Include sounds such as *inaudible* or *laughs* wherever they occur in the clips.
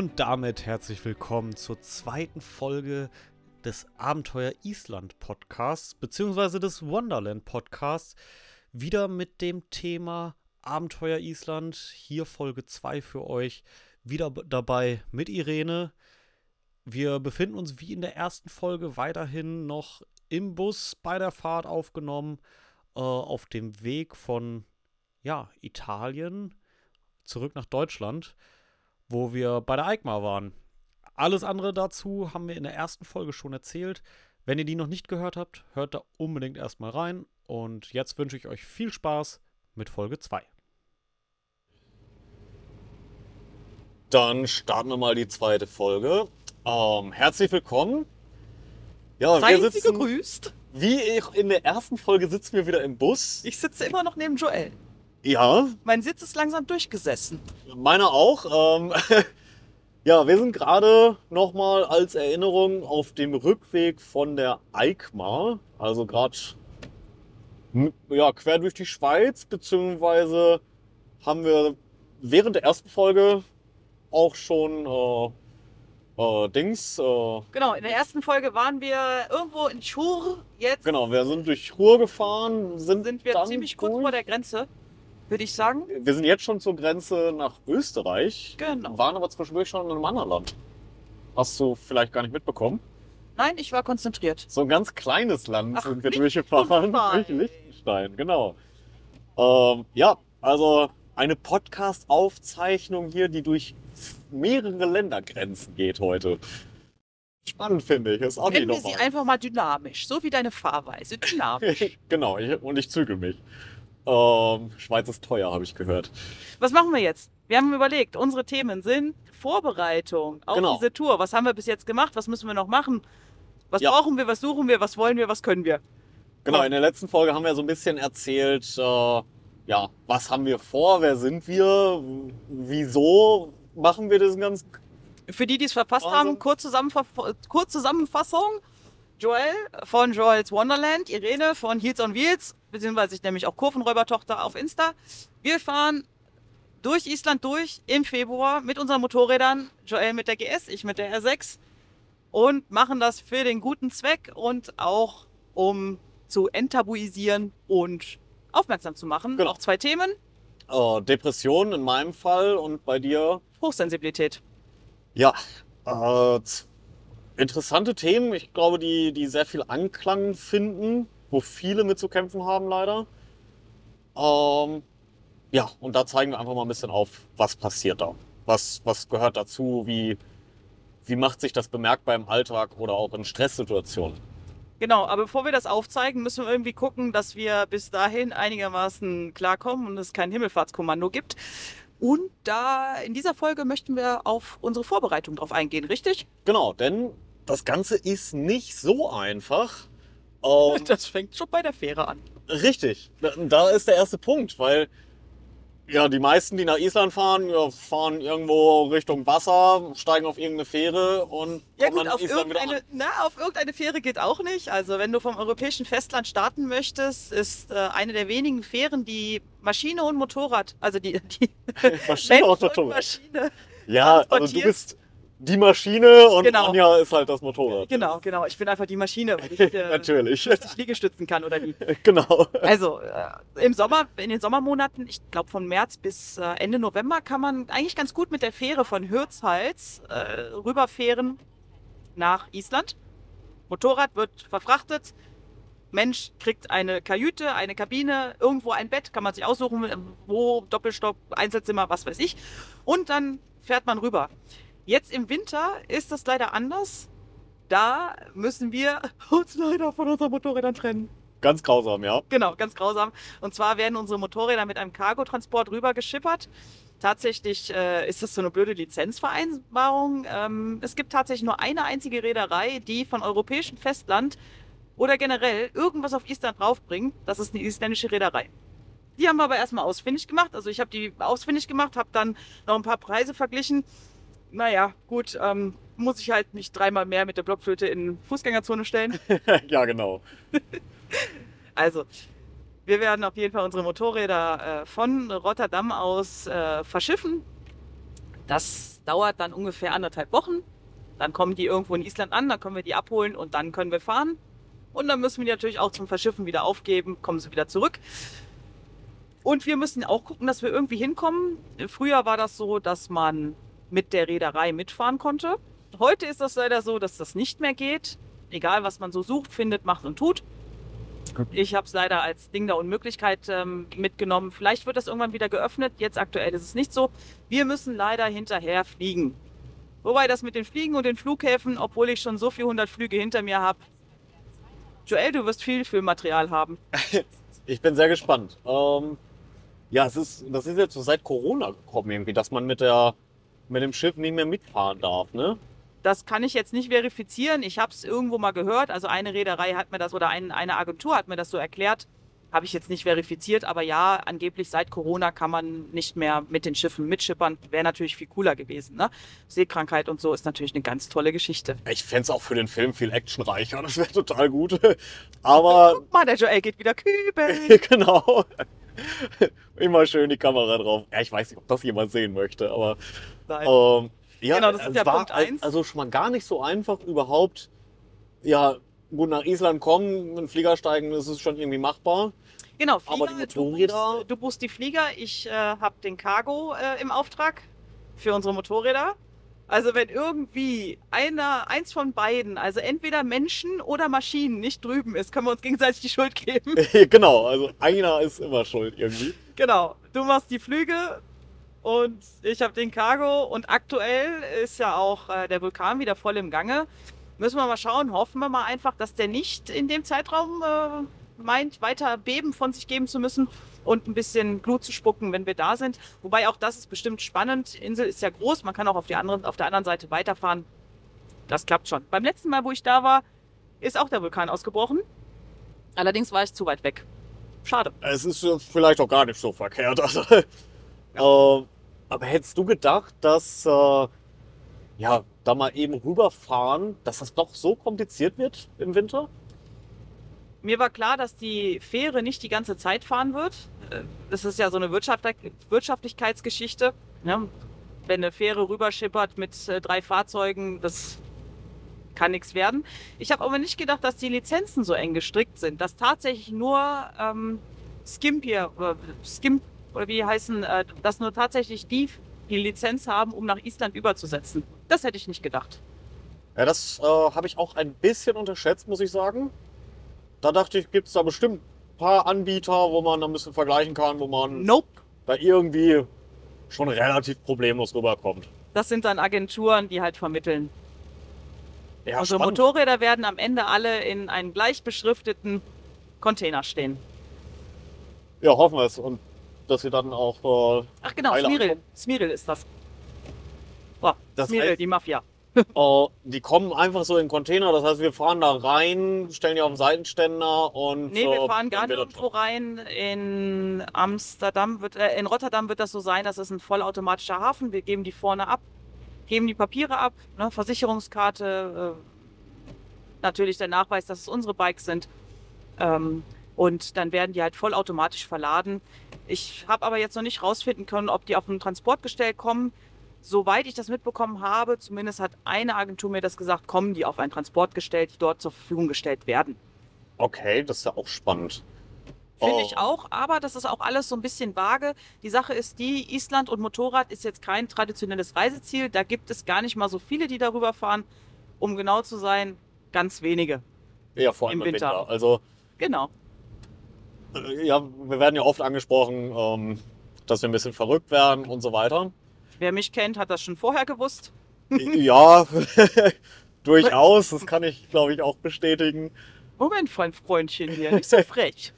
Und damit herzlich willkommen zur zweiten Folge des Abenteuer Island Podcasts, beziehungsweise des Wonderland Podcasts. Wieder mit dem Thema Abenteuer Island. Hier Folge 2 für euch. Wieder dabei mit Irene. Wir befinden uns wie in der ersten Folge weiterhin noch im Bus bei der Fahrt aufgenommen, äh, auf dem Weg von ja, Italien zurück nach Deutschland wo wir bei der EICMA waren. Alles andere dazu haben wir in der ersten Folge schon erzählt. Wenn ihr die noch nicht gehört habt, hört da unbedingt erstmal rein. Und jetzt wünsche ich euch viel Spaß mit Folge 2. Dann starten wir mal die zweite Folge. Ähm, herzlich willkommen. Ja, Seien wir sitzen, Sie gegrüßt. Wie in der ersten Folge sitzen wir wieder im Bus. Ich sitze immer noch neben Joel. Ja. Mein Sitz ist langsam durchgesessen. Meiner auch. Ähm, *laughs* ja, wir sind gerade nochmal als Erinnerung auf dem Rückweg von der EICMA, also gerade ja, quer durch die Schweiz, beziehungsweise haben wir während der ersten Folge auch schon äh, äh, Dings. Äh, genau, in der ersten Folge waren wir irgendwo in Chur. Jetzt genau, wir sind durch Chur gefahren, sind, sind wir ziemlich kurz vor der Grenze würde ich sagen. Wir sind jetzt schon zur Grenze nach Österreich. Genau. Waren aber zwischendurch schon in einem anderen Land. Hast du vielleicht gar nicht mitbekommen? Nein, ich war konzentriert. So ein ganz kleines Land Ach, sind wir durchgefahren. Liechtenstein, genau. Ähm, ja, also eine Podcast-Aufzeichnung hier, die durch mehrere Ländergrenzen geht heute. Spannend finde ich. Ist auch Nennen nicht wir sie einfach mal dynamisch, so wie deine Fahrweise. Dynamisch. *laughs* genau, ich, und ich zügel mich. Ähm, Schweiz ist teuer, habe ich gehört. Was machen wir jetzt? Wir haben überlegt, unsere Themen sind Vorbereitung auf genau. diese Tour. Was haben wir bis jetzt gemacht? Was müssen wir noch machen? Was ja. brauchen wir? Was suchen wir? Was wollen wir? Was können wir? Genau, in der letzten Folge haben wir so ein bisschen erzählt, äh, ja, was haben wir vor? Wer sind wir? Wieso machen wir das ganz. Für die, die es verpasst also. haben, kurz, kurz Zusammenfassung. Joel von Joel's Wonderland, Irene von Heels on Wheels, beziehungsweise ich nämlich auch Kurvenräubertochter auf Insta. Wir fahren durch Island durch im Februar mit unseren Motorrädern, Joel mit der GS, ich mit der R6 und machen das für den guten Zweck und auch um zu enttabuisieren und aufmerksam zu machen. Genau. Auch zwei Themen. Äh, Depression in meinem Fall und bei dir? Hochsensibilität. Ja, äh, interessante Themen, ich glaube, die, die sehr viel Anklang finden, wo viele mit zu kämpfen haben, leider. Ähm, ja, und da zeigen wir einfach mal ein bisschen auf, was passiert da. Was, was gehört dazu, wie, wie macht sich das bemerkbar im Alltag oder auch in Stresssituationen. Genau, aber bevor wir das aufzeigen, müssen wir irgendwie gucken, dass wir bis dahin einigermaßen klarkommen und es kein Himmelfahrtskommando gibt. Und da in dieser Folge möchten wir auf unsere Vorbereitung drauf eingehen, richtig? Genau, denn das Ganze ist nicht so einfach. Ähm, *laughs* das fängt schon bei der Fähre an. Richtig. Da ist der erste Punkt, weil ja, die meisten, die nach Island fahren, fahren irgendwo Richtung Wasser, steigen auf irgendeine Fähre und ja, gut, auf irgendeine, na, auf irgendeine Fähre geht auch nicht. Also wenn du vom europäischen Festland starten möchtest, ist äh, eine der wenigen Fähren, die Maschine und Motorrad, also die, die *laughs* Maschine und Motorrad. Maschine ja, also du bist die Maschine und genau. Anja ist halt das Motorrad. Genau, genau. Ich bin einfach die Maschine, weil ich *laughs* äh, Natürlich. Liegestützen kann oder die. *laughs* Genau. Also äh, im Sommer, in den Sommermonaten, ich glaube von März bis äh, Ende November, kann man eigentlich ganz gut mit der Fähre von Hürzhals äh, rüberfahren nach Island. Motorrad wird verfrachtet. Mensch kriegt eine Kajüte, eine Kabine, irgendwo ein Bett, kann man sich aussuchen, wo, Doppelstock, Einzelzimmer, was weiß ich. Und dann fährt man rüber. Jetzt im Winter ist das leider anders. Da müssen wir *laughs* uns leider von unseren Motorrädern trennen. Ganz grausam, ja. Genau, ganz grausam. Und zwar werden unsere Motorräder mit einem Cargotransport rüber geschippert. Tatsächlich äh, ist das so eine blöde Lizenzvereinbarung. Ähm, es gibt tatsächlich nur eine einzige Reederei, die von europäischem Festland oder generell irgendwas auf Island draufbringt. Das ist eine isländische Reederei. Die haben wir aber erstmal ausfindig gemacht. Also ich habe die ausfindig gemacht, habe dann noch ein paar Preise verglichen naja, gut, ähm, muss ich halt nicht dreimal mehr mit der Blockflöte in Fußgängerzone stellen. *laughs* ja, genau. *laughs* also, wir werden auf jeden Fall unsere Motorräder äh, von Rotterdam aus äh, verschiffen. Das dauert dann ungefähr anderthalb Wochen. Dann kommen die irgendwo in Island an, dann können wir die abholen und dann können wir fahren. Und dann müssen wir die natürlich auch zum Verschiffen wieder aufgeben, kommen sie wieder zurück. Und wir müssen auch gucken, dass wir irgendwie hinkommen. Früher war das so, dass man mit der Reederei mitfahren konnte. Heute ist das leider so, dass das nicht mehr geht. Egal, was man so sucht, findet, macht und tut. Ich habe es leider als Ding der Unmöglichkeit ähm, mitgenommen. Vielleicht wird das irgendwann wieder geöffnet. Jetzt aktuell ist es nicht so. Wir müssen leider hinterher fliegen. Wobei das mit den Fliegen und den Flughäfen, obwohl ich schon so viele hundert Flüge hinter mir habe. Joel, du wirst viel Filmmaterial haben. *laughs* Ich bin sehr gespannt. Ähm, ja, es ist, das ist jetzt so seit Corona gekommen irgendwie, dass man mit, der, mit dem Schiff nicht mehr mitfahren darf, ne? Das kann ich jetzt nicht verifizieren. Ich habe es irgendwo mal gehört. Also eine Reederei hat mir das oder ein, eine Agentur hat mir das so erklärt. Habe ich jetzt nicht verifiziert, aber ja, angeblich seit Corona kann man nicht mehr mit den Schiffen mitschippern. Wäre natürlich viel cooler gewesen. Ne? Seekrankheit und so ist natürlich eine ganz tolle Geschichte. Ich fände es auch für den Film viel actionreicher, das wäre total gut. *laughs* Aber Guck mal, der Joel geht wieder kübeln. *laughs* genau. Immer schön die Kamera drauf. Ja, ich weiß nicht, ob das jemand sehen möchte, aber Nein. ähm, ja, Genau, das ist war Punkt eins. also schon mal gar nicht so einfach überhaupt. Ja, gut nach Island kommen, mit dem Flieger steigen, das ist schon irgendwie machbar. Genau, Aber Flieger, die du, Motorräder- buchst, du buchst die Flieger, ich äh, habe den Cargo äh, im Auftrag für unsere Motorräder. Also wenn irgendwie einer, eins von beiden, also entweder Menschen oder Maschinen nicht drüben ist, können wir uns gegenseitig die Schuld geben. *laughs* genau, also einer ist immer schuld irgendwie. genau, du machst die Flüge und ich habe den Cargo und aktuell ist ja auch äh, der Vulkan wieder voll im Gange. Müssen wir mal schauen, hoffen wir mal einfach, dass der nicht in dem Zeitraum äh, meint, weiter Beben von sich geben zu müssen und ein bisschen Glut zu spucken, wenn wir da sind. Wobei auch das ist bestimmt spannend. Insel ist ja groß, man kann auch auf, die andere, auf der anderen Seite weiterfahren. Das klappt schon. Beim letzten Mal, wo ich da war, ist auch der Vulkan ausgebrochen. Allerdings war ich zu weit weg. Schade. Es ist äh, vielleicht auch gar nicht so verkehrt. *laughs* Also, ähm, aber hättest du gedacht, dass äh, ja, da mal eben rüberfahren, dass das doch so kompliziert wird im Winter? Mir war klar, dass die Fähre nicht die ganze Zeit fahren wird. Äh, Das ist ja so eine Wirtschaftlich Wirtschaftlichkeitsgeschichte. Ne? Wenn eine Fähre rüberschippert mit äh, drei Fahrzeugen, das kann nichts werden. Ich habe aber nicht gedacht, dass die Lizenzen so eng gestrickt sind, dass tatsächlich nur ähm, Skimp hier, oder Skimp, oder wie die heißen, äh, dass nur tatsächlich die die Lizenz haben, um nach Island überzusetzen. Das hätte ich nicht gedacht. Ja, das äh, habe ich auch ein bisschen unterschätzt, muss ich sagen. Da dachte ich, gibt es da bestimmt ein paar Anbieter, wo man ein bisschen vergleichen kann, wo man Nope. da irgendwie schon relativ problemlos rüberkommt. Das sind dann Agenturen, die halt vermitteln. Ja, Unsere spannend. Motorräder werden am Ende alle in einen gleich beschrifteten Container stehen. Ja, hoffen wir es. Und dass sie dann auch äh, Ach genau, Smiril. Smiril ist das. Boah, Das Smiril, heißt- die Mafia. Äh, *laughs* die kommen einfach so in Container, das heißt, wir fahren da rein, stellen die auf den Seitenständer und. Nee, wir äh, fahren dann gar wird das nirgendwo rein. In Amsterdam wird, äh, in Rotterdam wird das so sein, das ist ein vollautomatischer Hafen. Wir geben die vorne ab, geben die Papiere ab, ne, Versicherungskarte, äh, natürlich der Nachweis, dass es unsere Bikes sind. Ähm, und dann werden die halt vollautomatisch verladen. Ich habe aber jetzt noch nicht rausfinden können, ob die auf ein Transportgestell kommen. Soweit ich das mitbekommen habe, zumindest hat eine Agentur mir das gesagt, kommen die auf ein Transportgestell, die dort zur Verfügung gestellt werden. Okay, das ist ja auch spannend. Finde Oh. ich auch, aber das ist auch alles so ein bisschen vage. Die Sache ist die, Island und Motorrad ist jetzt kein traditionelles Reiseziel. Da gibt es gar nicht mal so viele, die darüber fahren. Um genau zu sein, ganz wenige. Ja, vor allem Im im Winter. Winter. Also, Genau. äh, ja, wir werden ja oft angesprochen, ähm, dass wir ein bisschen verrückt werden und so weiter. Wer mich kennt, hat das schon vorher gewusst. *laughs* ja, *laughs* durchaus. Das kann ich, glaube ich, auch bestätigen. Moment, mein Freundchen hier, nicht so *laughs* frech.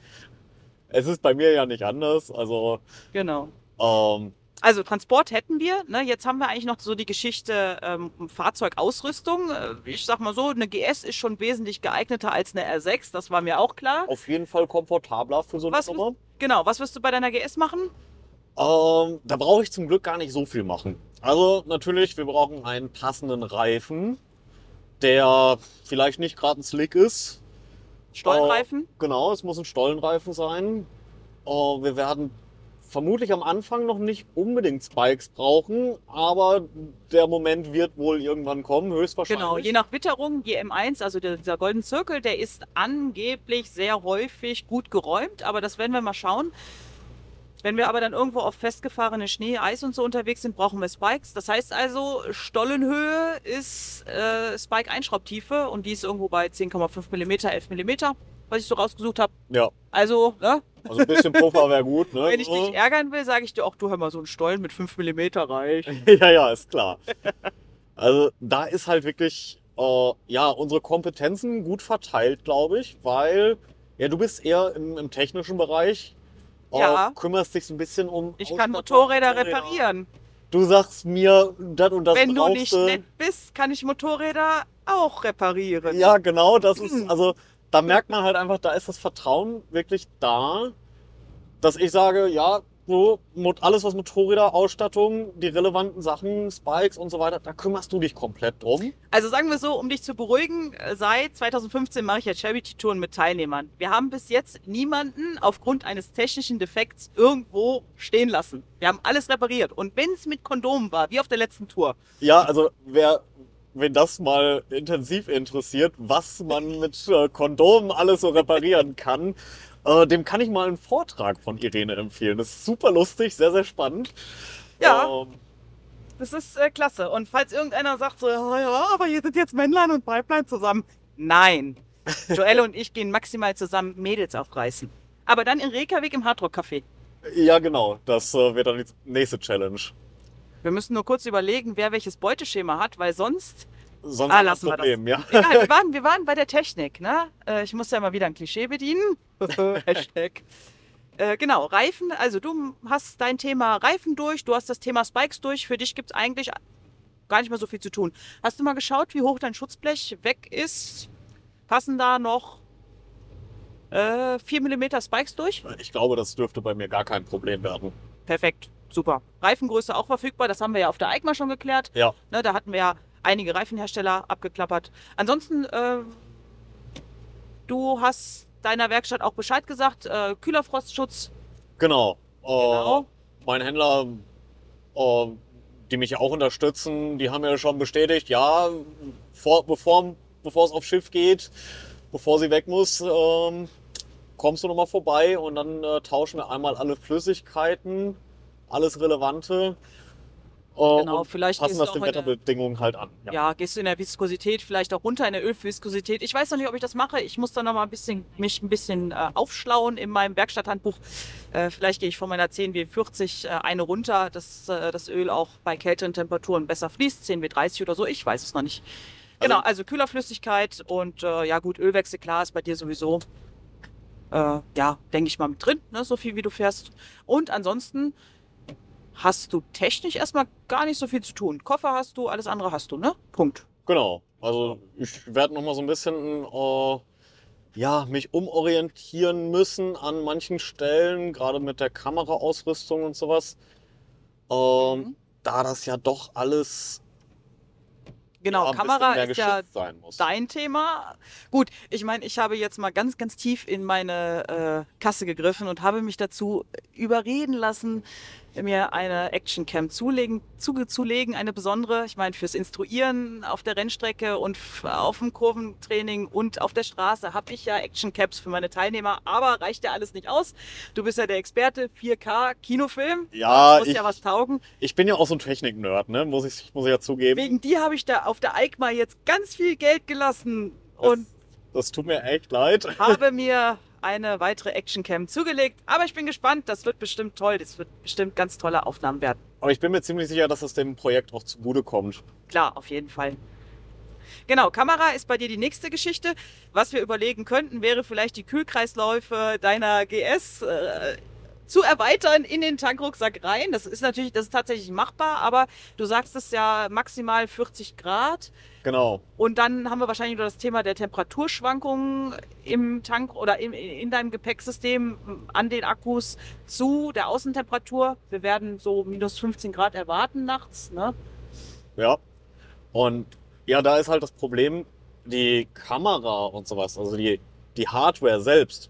Es ist bei mir ja nicht anders. Also, Genau. ähm, Also Transport hätten wir. Ne? Jetzt haben wir eigentlich noch so die Geschichte ähm, Fahrzeugausrüstung. Äh, Ich sag mal so, eine GS ist schon wesentlich geeigneter als eine R6. Das war mir auch klar. auf jeden Fall komfortabler für so eine Was Nummer. Genau. Was wirst du bei deiner GS machen? Ähm, da brauche ich zum Glück gar nicht so viel machen. Also natürlich, wir brauchen einen passenden Reifen, der vielleicht nicht gerade ein Slick ist. Stollenreifen? Genau, es muss ein Stollenreifen sein. Äh, wir werden vermutlich am Anfang noch nicht unbedingt Spikes brauchen, aber der Moment wird wohl irgendwann kommen, höchstwahrscheinlich. Genau, je nach Witterung, die M1, also dieser Golden Circle, der ist angeblich sehr häufig gut geräumt, aber das werden wir mal schauen. Wenn wir aber dann irgendwo auf festgefahrene Schnee, Eis und so unterwegs sind, brauchen wir Spikes. Das heißt also, Stollenhöhe ist äh, Spike-Einschraubtiefe und die ist irgendwo bei 10,5 mm, 11 mm, was ich so rausgesucht habe. Ja, Also, ne, also ein bisschen Puffer wäre gut, ne? *laughs* wenn ich dich ärgern will, sage ich dir auch, du hör mal, so ein Stollen mit 5 mm reicht. *laughs* ja, ja, ist klar. Also da ist halt wirklich, äh, ja, unsere Kompetenzen gut verteilt, glaube ich, weil, ja, du bist eher im, im technischen Bereich. Ja. Kümmerst dich so ein bisschen um. Ich kann Motorräder reparieren. Du sagst mir, das und das Wenn du brauchst nicht du. nett bist, kann ich Motorräder auch reparieren. Ja, genau, das ist, Hm. also da merkt man halt einfach, da ist das Vertrauen wirklich da, dass ich sage, ja, so, alles was Motorräder, Ausstattung, die relevanten Sachen, Spikes und so weiter, da kümmerst du dich komplett drum. Also sagen wir so, um dich zu beruhigen, äh, seit 2015 mache ich ja Charity-Touren mit Teilnehmern. Wir haben bis jetzt niemanden aufgrund eines technischen Defekts irgendwo stehen lassen. Wir haben alles repariert. Und wenn es mit Kondomen war, wie auf der letzten Tour, Ja, also wer, wenn das mal intensiv interessiert, was man mit äh, Kondomen alles so reparieren kann, äh, dem kann ich mal einen Vortrag von Irene empfehlen. Das ist super lustig, sehr, sehr spannend. Ja. Ähm, das ist äh, klasse. Und falls irgendeiner sagt so, ja, ja, aber hier sind jetzt Männlein und Weiblein zusammen. Nein. *laughs* Joelle und ich gehen maximal zusammen Mädels aufreißen. Aber dann in Reykjavik im Hardrock Café. ja, genau. Das äh, wird dann die nächste Challenge. Wir müssen nur kurz überlegen, wer welches Beuteschema hat, weil sonst Sonst Ah, ein. Problem, ja. Egal, wir *laughs* waren, wir waren bei der Technik, ne? Äh, ich muss ja mal wieder ein Klischee bedienen. *laughs* Hashtag. Äh, genau, Reifen. Also du hast dein Thema Reifen durch, du hast das Thema Spikes durch. Für dich gibt es eigentlich gar nicht mehr so viel zu tun. Hast du mal geschaut, wie hoch dein Schutzblech weg ist? Passen da noch äh, 4 mm Spikes durch? Ich glaube, das dürfte bei mir gar kein Problem werden. Perfekt, super. Reifengröße auch verfügbar, das haben wir ja auf der EICMA schon geklärt. Ja. Ne, da hatten wir ja einige Reifenhersteller abgeklappert. Ansonsten, äh, du hast deiner Werkstatt auch Bescheid gesagt, äh, Kühlerfrostschutz. Genau. Äh, Genau. Mein Händler, äh, die mich ja auch unterstützen, die haben ja schon bestätigt, ja, vor, bevor, bevor es aufs Schiff geht, bevor sie weg muss, ähm, kommst du nochmal vorbei und dann äh, tauschen wir einmal alle Flüssigkeiten, alles Relevante. Äh, Genau, vielleicht passen das den Wetterbedingungen halt an. Ja. gehst du in der Viskosität vielleicht auch runter in der Ölviskosität. Ich weiß noch nicht, ob ich das mache. Ich muss da noch mal ein bisschen, mich ein bisschen äh, aufschlauen in meinem Werkstatthandbuch. Äh, vielleicht gehe ich von meiner 10W40 äh, eine runter, dass äh, das Öl auch bei kälteren Temperaturen besser fließt. 10W30 oder so, ich weiß es noch nicht. Genau, Also- also Kühlerflüssigkeit und äh, ja gut, Ölwechsel, klar, ist bei dir sowieso, äh, ja, denke ich mal mit drin, ne, so viel wie du fährst. Und ansonsten hast du technisch erstmal gar nicht so viel zu tun. Koffer hast du, alles andere hast du, ne? Punkt. Genau. Also ich werde noch mal so ein bisschen äh, ja, mich umorientieren müssen an manchen Stellen, gerade mit der Kameraausrüstung und sowas. Ähm, Mhm. Da das ja doch alles Genau, ja, Kamera ist ja dein Thema. Gut, ich meine, ich habe jetzt mal ganz, ganz tief in meine äh, Kasse gegriffen und habe mich dazu überreden lassen, mir eine Actioncam zulegen, zuge, zulegen, eine besondere. Ich meine, fürs Instruieren auf der Rennstrecke und auf dem Kurventraining und auf der Straße habe ich ja Actioncaps für meine Teilnehmer, aber reicht ja alles nicht aus. Du bist ja der Experte, 4K Kinofilm. Ja, muss ich, ja was taugen. ich bin ja auch so ein Technik-Nerd, ne? muss, ich, muss ich ja zugeben. Wegen dir habe ich da auf der EICMA jetzt ganz viel Geld gelassen und Das tut mir echt leid. habe mir eine weitere Actioncam zugelegt. Aber ich bin gespannt, das wird bestimmt toll. Das wird bestimmt ganz tolle Aufnahmen werden. Aber ich bin mir ziemlich sicher, dass es dem Projekt auch zugute kommt. Klar, auf jeden Fall. Genau, Kamera ist bei dir die nächste Geschichte. Was wir überlegen könnten, wäre vielleicht die Kühlkreisläufe deiner GS äh, zu erweitern in den Tankrucksack rein. Das ist natürlich, das ist tatsächlich machbar, aber du sagst es ja maximal 40 Grad. Genau. Und dann haben wir wahrscheinlich nur das Thema der Temperaturschwankungen im Tank oder in, in deinem Gepäcksystem an den Akkus zu der Außentemperatur. Wir werden so minus 15 Grad erwarten nachts. Ne? Ja. Und ja, da ist halt das Problem, die Kamera und sowas, also die, die Hardware selbst,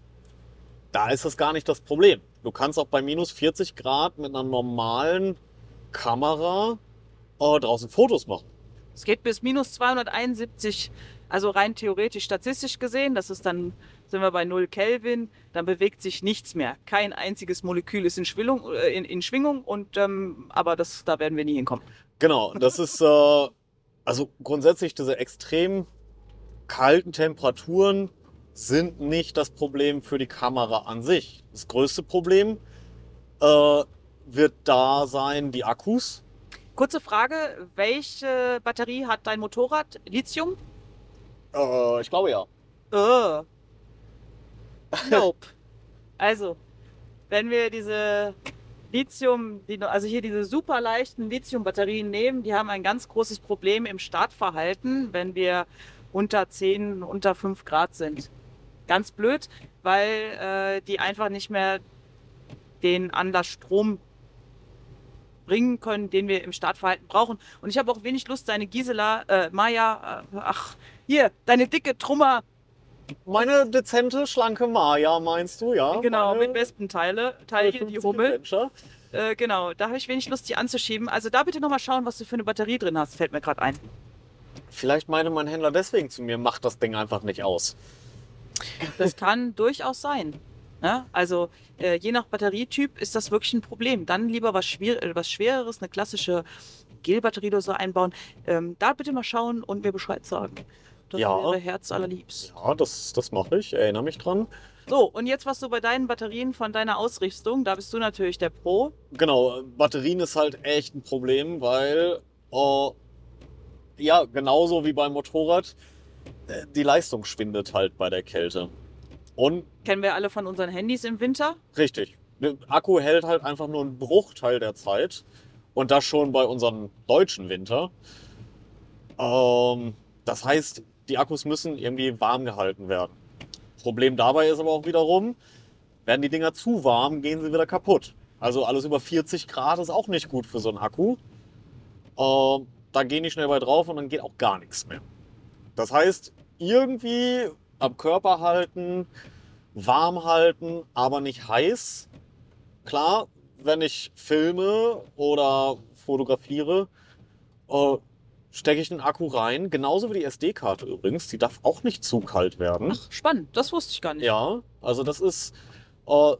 da ist das gar nicht das Problem. Du kannst auch bei minus 40 Grad mit einer normalen Kamera äh, draußen Fotos machen. Es geht bis minus 271, also rein theoretisch statistisch gesehen, das ist dann, sind wir bei 0 Kelvin, dann bewegt sich nichts mehr. Kein einziges Molekül ist in Schwingung, äh, in, in Schwingung und, ähm, aber das, da werden wir nie hinkommen. Genau, das ist äh, also grundsätzlich diese extrem kalten Temperaturen sind nicht das Problem für die Kamera an sich. Das größte Problem äh, wird da sein die Akkus. Kurze Frage, welche Batterie hat dein Motorrad? Lithium? Äh, ich glaube ja. Äh. *laughs* Nope. also, wenn wir diese Lithium, also hier diese super leichten Lithium-Batterien nehmen, die haben ein ganz großes Problem im Startverhalten, wenn wir unter 10, unter 5 Grad sind. Ganz blöd, weil äh, die einfach nicht mehr den Anlassstrom bringen können, den wir im Startverhalten brauchen. Und ich habe auch wenig Lust, deine Gisela, äh, Maya, äh, ach, hier, deine dicke Trummer, Meine dezente, schlanke Maya, meinst du, ja? genau, Meine mit Wespenteile, Teile hier, die 50 Hummel. Äh, genau, da habe ich wenig Lust, die anzuschieben. Also da bitte nochmal schauen, was du für eine Batterie drin hast, fällt mir gerade ein. Vielleicht meinte mein Händler deswegen zu mir, macht das Ding einfach nicht aus. Das kann durchaus sein. Ne? Also äh, je nach Batterietyp ist das wirklich ein Problem. Dann lieber was, schwer, äh, was Schwereres, eine klassische Gel-Batteriedose einbauen. Ähm, da bitte mal schauen und mir Bescheid sagen. Das Ja. wäre Herz allerliebst. Ja, das, das mache ich, erinnere mich dran. So, und jetzt was du bei deinen Batterien von deiner Ausrüstung, da bist du natürlich der Pro. Genau, Batterien ist halt echt ein Problem, weil, äh, ja, genauso wie beim Motorrad, die Leistung schwindet halt bei der Kälte. Und Kennen wir alle von unseren Handys im Winter. richtig, der Akku hält halt einfach nur einen Bruchteil der Zeit. Und das schon bei unserem deutschen Winter. Ähm, das heißt, die Akkus müssen irgendwie warm gehalten werden. Problem dabei ist aber auch wiederum, werden die Dinger zu warm, gehen sie wieder kaputt. Also alles über 40 Grad ist auch nicht gut für so einen Akku. Ähm, da gehen die schnell bei drauf und dann geht auch gar nichts mehr. Das heißt, irgendwie am Körper halten, warm halten, aber nicht heiß. Klar, wenn ich filme oder fotografiere, äh, stecke ich einen Akku rein. Genauso wie die SD-Karte übrigens. Die darf auch nicht zu kalt werden. Ach, spannend, das wusste ich gar nicht. Ja, also das ist äh,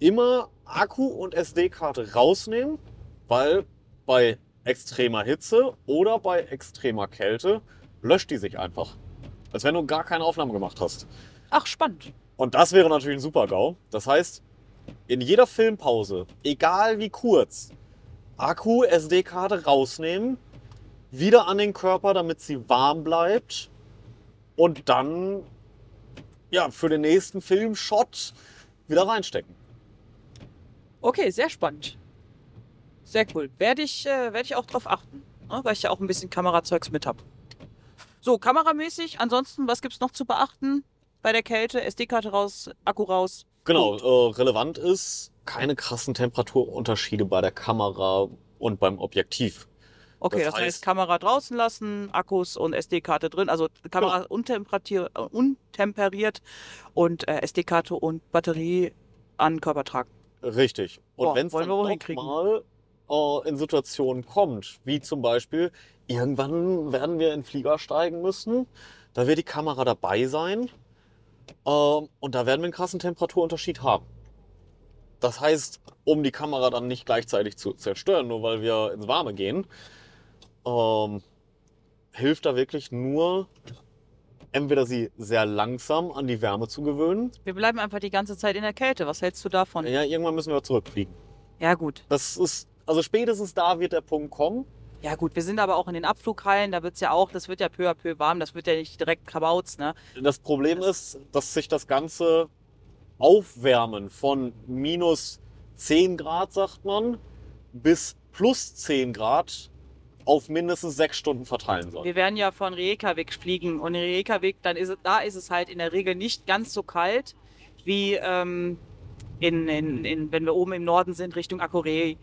immer Akku und SD-Karte rausnehmen, weil bei extremer Hitze oder bei extremer Kälte löscht die sich einfach. Als wenn du gar keine Aufnahme gemacht hast. Ach, spannend. Und das wäre natürlich ein Super-GAU. Das heißt, in jeder Filmpause, egal wie kurz, Akku, SD-Karte rausnehmen, wieder an den Körper, damit sie warm bleibt und dann ja, für den nächsten Film-Shot wieder reinstecken. Okay, sehr spannend. Sehr cool. Werde ich, äh, werde ich auch drauf achten, ne? weil ich ja auch ein bisschen Kamerazeugs mit habe. So, kameramäßig, ansonsten, was gibt es noch zu beachten bei der Kälte? SD-Karte raus, Akku raus. Genau, äh, relevant ist keine krassen Temperaturunterschiede bei der Kamera und beim Objektiv. Okay, Das das, heißt, heißt- Kamera draußen lassen, Akkus und SD-Karte drin. Also Kamera untemperatier- äh, untemperiert und äh, SD-Karte und Batterie an Körper tragen. Richtig. Und wenn es dann wir mal äh, in Situationen kommt, wie zum Beispiel, irgendwann werden wir in den Flieger steigen müssen, da wird die Kamera dabei sein ähm, und da werden wir einen krassen Temperaturunterschied haben. Das heißt, um die Kamera dann nicht gleichzeitig zu zerstören, nur weil wir ins Warme gehen, ähm, hilft da wirklich nur, entweder sie sehr langsam an die Wärme zu gewöhnen. Wir bleiben einfach die ganze Zeit in der Kälte. Was hältst du davon? Ja, irgendwann müssen wir zurückfliegen. Ja, gut. Das ist, also spätestens da wird der Punkt kommen. Ja, gut. Wir sind aber auch in den Abflughallen. Da wird es ja auch, das wird ja peu à peu warm. Das wird ja nicht direkt Kabauts, ne? Das Problem ist, dass sich das Ganze Aufwärmen von minus 10 Grad, sagt man, bis plus 10 Grad auf mindestens sechs Stunden verteilen soll. Wir werden ja von Reykjavik fliegen und in Reykjavik, dann ist es, da ist es halt in der Regel nicht ganz so kalt wie ähm, in, in, in, wenn wir oben im Norden sind, Richtung Akureyri.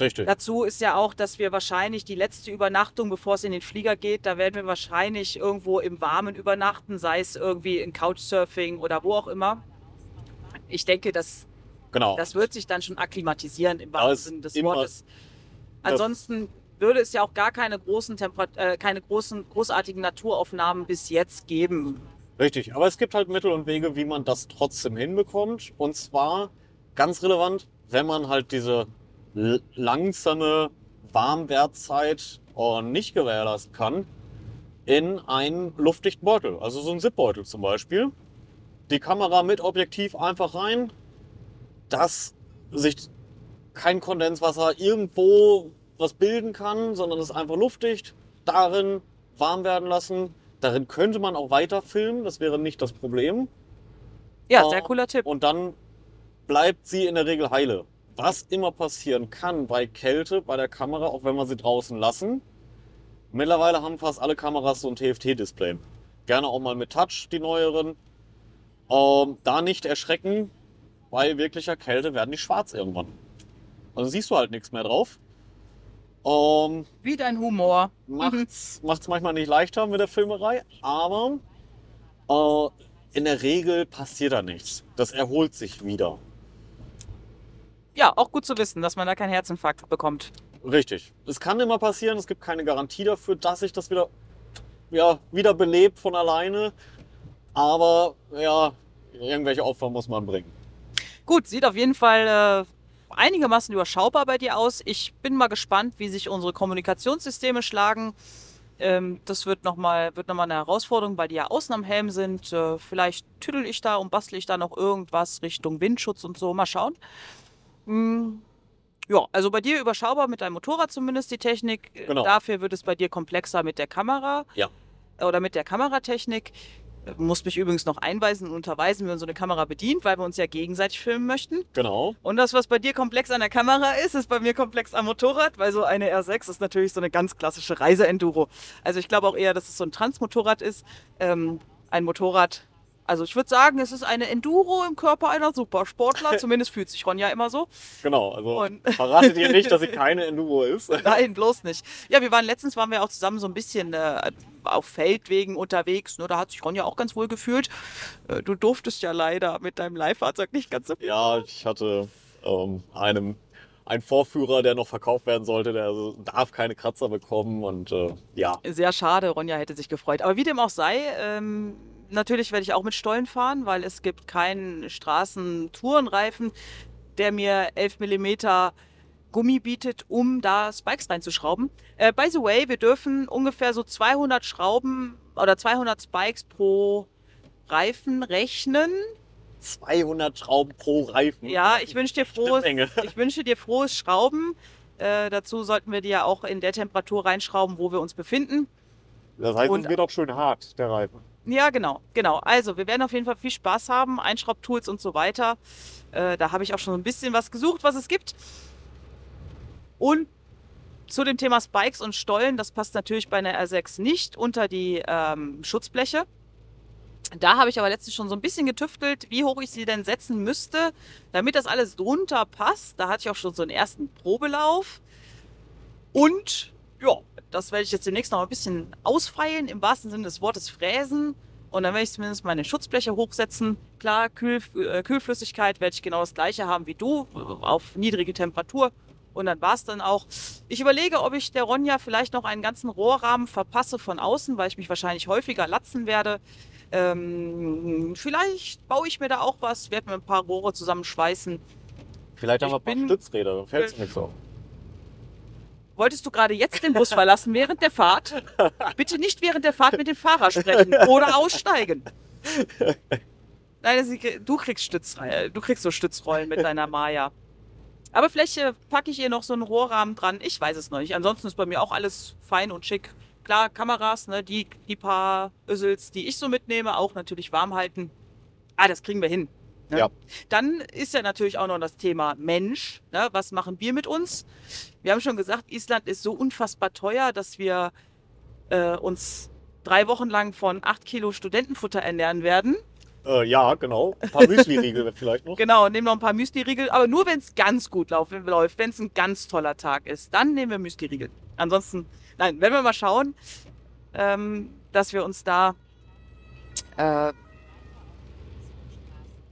Richtig. Dazu ist ja auch, dass wir wahrscheinlich die letzte Übernachtung, bevor es in den Flieger geht, da werden wir wahrscheinlich irgendwo im Warmen übernachten, sei es irgendwie in Couchsurfing oder wo auch immer. ich denke, das, Genau. das wird sich dann schon akklimatisieren im wahrsten Sinne des Wortes. Ansonsten würde es ja auch gar keine großen, Temperat äh, keine großen, großartigen Naturaufnahmen bis jetzt geben. Richtig, aber es gibt halt Mittel und Wege, wie man das trotzdem hinbekommt. Und zwar ganz relevant, wenn man halt diese langsame Warmwertzeit äh, nicht gewährleisten kann, in einen luftdichten Beutel. Also so einen Zipbeutel zum Beispiel. Die Kamera mit Objektiv einfach rein, dass sich kein Kondenswasser irgendwo was bilden kann, sondern es ist einfach luftdicht. Darin warm werden lassen. Darin könnte man auch weiter filmen, das wäre nicht das Problem. Ja, Oh. sehr cooler Tipp. Und dann bleibt sie in der Regel heile. Was immer passieren kann bei Kälte, bei der Kamera, auch wenn wir sie draußen lassen. Mittlerweile haben fast alle Kameras so ein TFT-Display. Gerne auch mal mit Touch, die neueren. Ähm, da nicht erschrecken, bei wirklicher Kälte werden die schwarz irgendwann. Also siehst du halt nichts mehr drauf. Ähm, Wie dein Humor. macht's, macht's manchmal nicht leichter mit der Filmerei, aber äh, in der Regel passiert da nichts. Das erholt sich wieder. Ja, auch gut zu wissen, dass man da keinen Herzinfarkt bekommt. Richtig. Es kann immer passieren, es gibt keine Garantie dafür, dass sich das wieder, ja, wieder belebt von alleine. Aber ja, irgendwelche Opfer muss man bringen. Gut, sieht auf jeden Fall äh, einigermaßen überschaubar bei dir aus. Ich bin mal gespannt, wie sich unsere Kommunikationssysteme schlagen. Ähm, das wird nochmal wird noch mal eine Herausforderung, weil die ja außen am Helm sind. Äh, vielleicht tüdel ich da und bastle ich da noch irgendwas Richtung Windschutz und so. Mal schauen. Hm, ja, also bei dir überschaubar mit deinem Motorrad zumindest die Technik. Genau. Dafür wird es bei dir komplexer mit der Kamera. Ja. Oder mit der Kameratechnik. Muss mich übrigens noch einweisen und unterweisen, wie man so eine Kamera bedient, weil wir uns ja gegenseitig filmen möchten. Genau. Und das, was bei dir komplex an der Kamera ist, ist bei mir komplex am Motorrad, weil so eine R6 ist natürlich so eine ganz klassische Reise-Enduro. Also ich glaube auch eher, dass es so ein Transmotorrad ist. Ähm, ein Motorrad, also ich würde sagen, es ist eine Enduro im Körper einer Supersportler. *laughs* Zumindest fühlt sich Ronja immer so. Genau. Also Und- *laughs* verratet ihr nicht, dass sie *laughs* keine Enduro ist. Nein, bloß nicht. Ja, wir waren letztens waren wir auch zusammen so ein bisschen äh, auf Feldwegen unterwegs. Ne? Da hat sich Ronja auch ganz wohl gefühlt. Äh, du durftest ja leider mit deinem Leihfahrzeug nicht ganz so Ja, ich hatte ähm, einem einen Vorführer, der noch verkauft werden sollte, der also darf keine Kratzer bekommen und äh, ja, Sehr schade, Ronja hätte sich gefreut. Aber wie dem auch sei, ähm, natürlich werde ich auch mit Stollen fahren, weil es gibt keinen Straßentourenreifen, der mir 11 mm Gummi bietet, um da Spikes reinzuschrauben. Äh, by the way, wir dürfen ungefähr so 200 Schrauben oder 200 Spikes pro Reifen rechnen. 200 Schrauben pro Reifen. Ja, ich wünsche dir frohes, *laughs* ich wünsche dir frohes Schrauben. Äh, dazu sollten wir die ja auch in der Temperatur reinschrauben, wo wir uns befinden. Das heißt, Und- es wird auch schön hart, der Reifen. Ja, genau, genau. Also, wir werden auf jeden Fall viel Spaß haben, Einschraubtools und so weiter. Äh, da habe ich auch schon ein bisschen was gesucht, was es gibt. Und zu dem Thema Spikes und Stollen, das passt natürlich bei einer R6 nicht unter die ähm, Schutzbleche. Da habe ich aber letztens schon so ein bisschen getüftelt, wie hoch ich sie denn setzen müsste, damit das alles drunter passt. Da hatte ich auch schon so einen ersten Probelauf. Und ja, das werde ich jetzt demnächst noch ein bisschen ausfeilen, im wahrsten Sinne des Wortes fräsen. Und dann werde ich zumindest meine Schutzbleche hochsetzen. Klar, Kühl, äh, Kühlflüssigkeit werde ich genau das gleiche haben wie du, auf niedrige Temperatur. Und dann war es dann auch. Ich überlege, ob ich der Ronja vielleicht noch einen ganzen Rohrrahmen verpasse von außen, weil ich mich wahrscheinlich häufiger latzen werde. Ähm, vielleicht baue ich mir da auch was, werde mir ein paar Rohre zusammenschweißen. Vielleicht haben wir ein paar Stützräder, fällt es nicht so. Wolltest du gerade jetzt den Bus verlassen während der Fahrt? Bitte nicht während der Fahrt mit dem Fahrer sprechen oder aussteigen. Nein, du kriegst Stützrollen, du kriegst so Stützrollen mit deiner Maya. Aber vielleicht äh, packe ich ihr noch so einen Rohrrahmen dran. Ich weiß es noch nicht. Ansonsten ist bei mir auch alles fein und schick. Klar, Kameras, ne, die, die paar Össels, die ich so mitnehme, auch natürlich warm halten. Ah, das kriegen wir hin. Ne? Ja. Dann ist ja natürlich auch noch das Thema Mensch. Ne? Was machen wir mit uns? Wir haben schon gesagt, Island ist so unfassbar teuer, dass wir äh, uns drei Wochen lang von acht Kilo Studentenfutter ernähren werden. Äh, ja, genau. Ein paar Müsli-Riegel *laughs* vielleicht noch. Genau, nehmen noch ein paar Müsli-Riegel, aber nur wenn es ganz gut läuft, wenn es ein ganz toller Tag ist, dann nehmen wir Müsli-Riegel. Ansonsten, nein, werden wir mal schauen, ähm, dass wir uns da äh,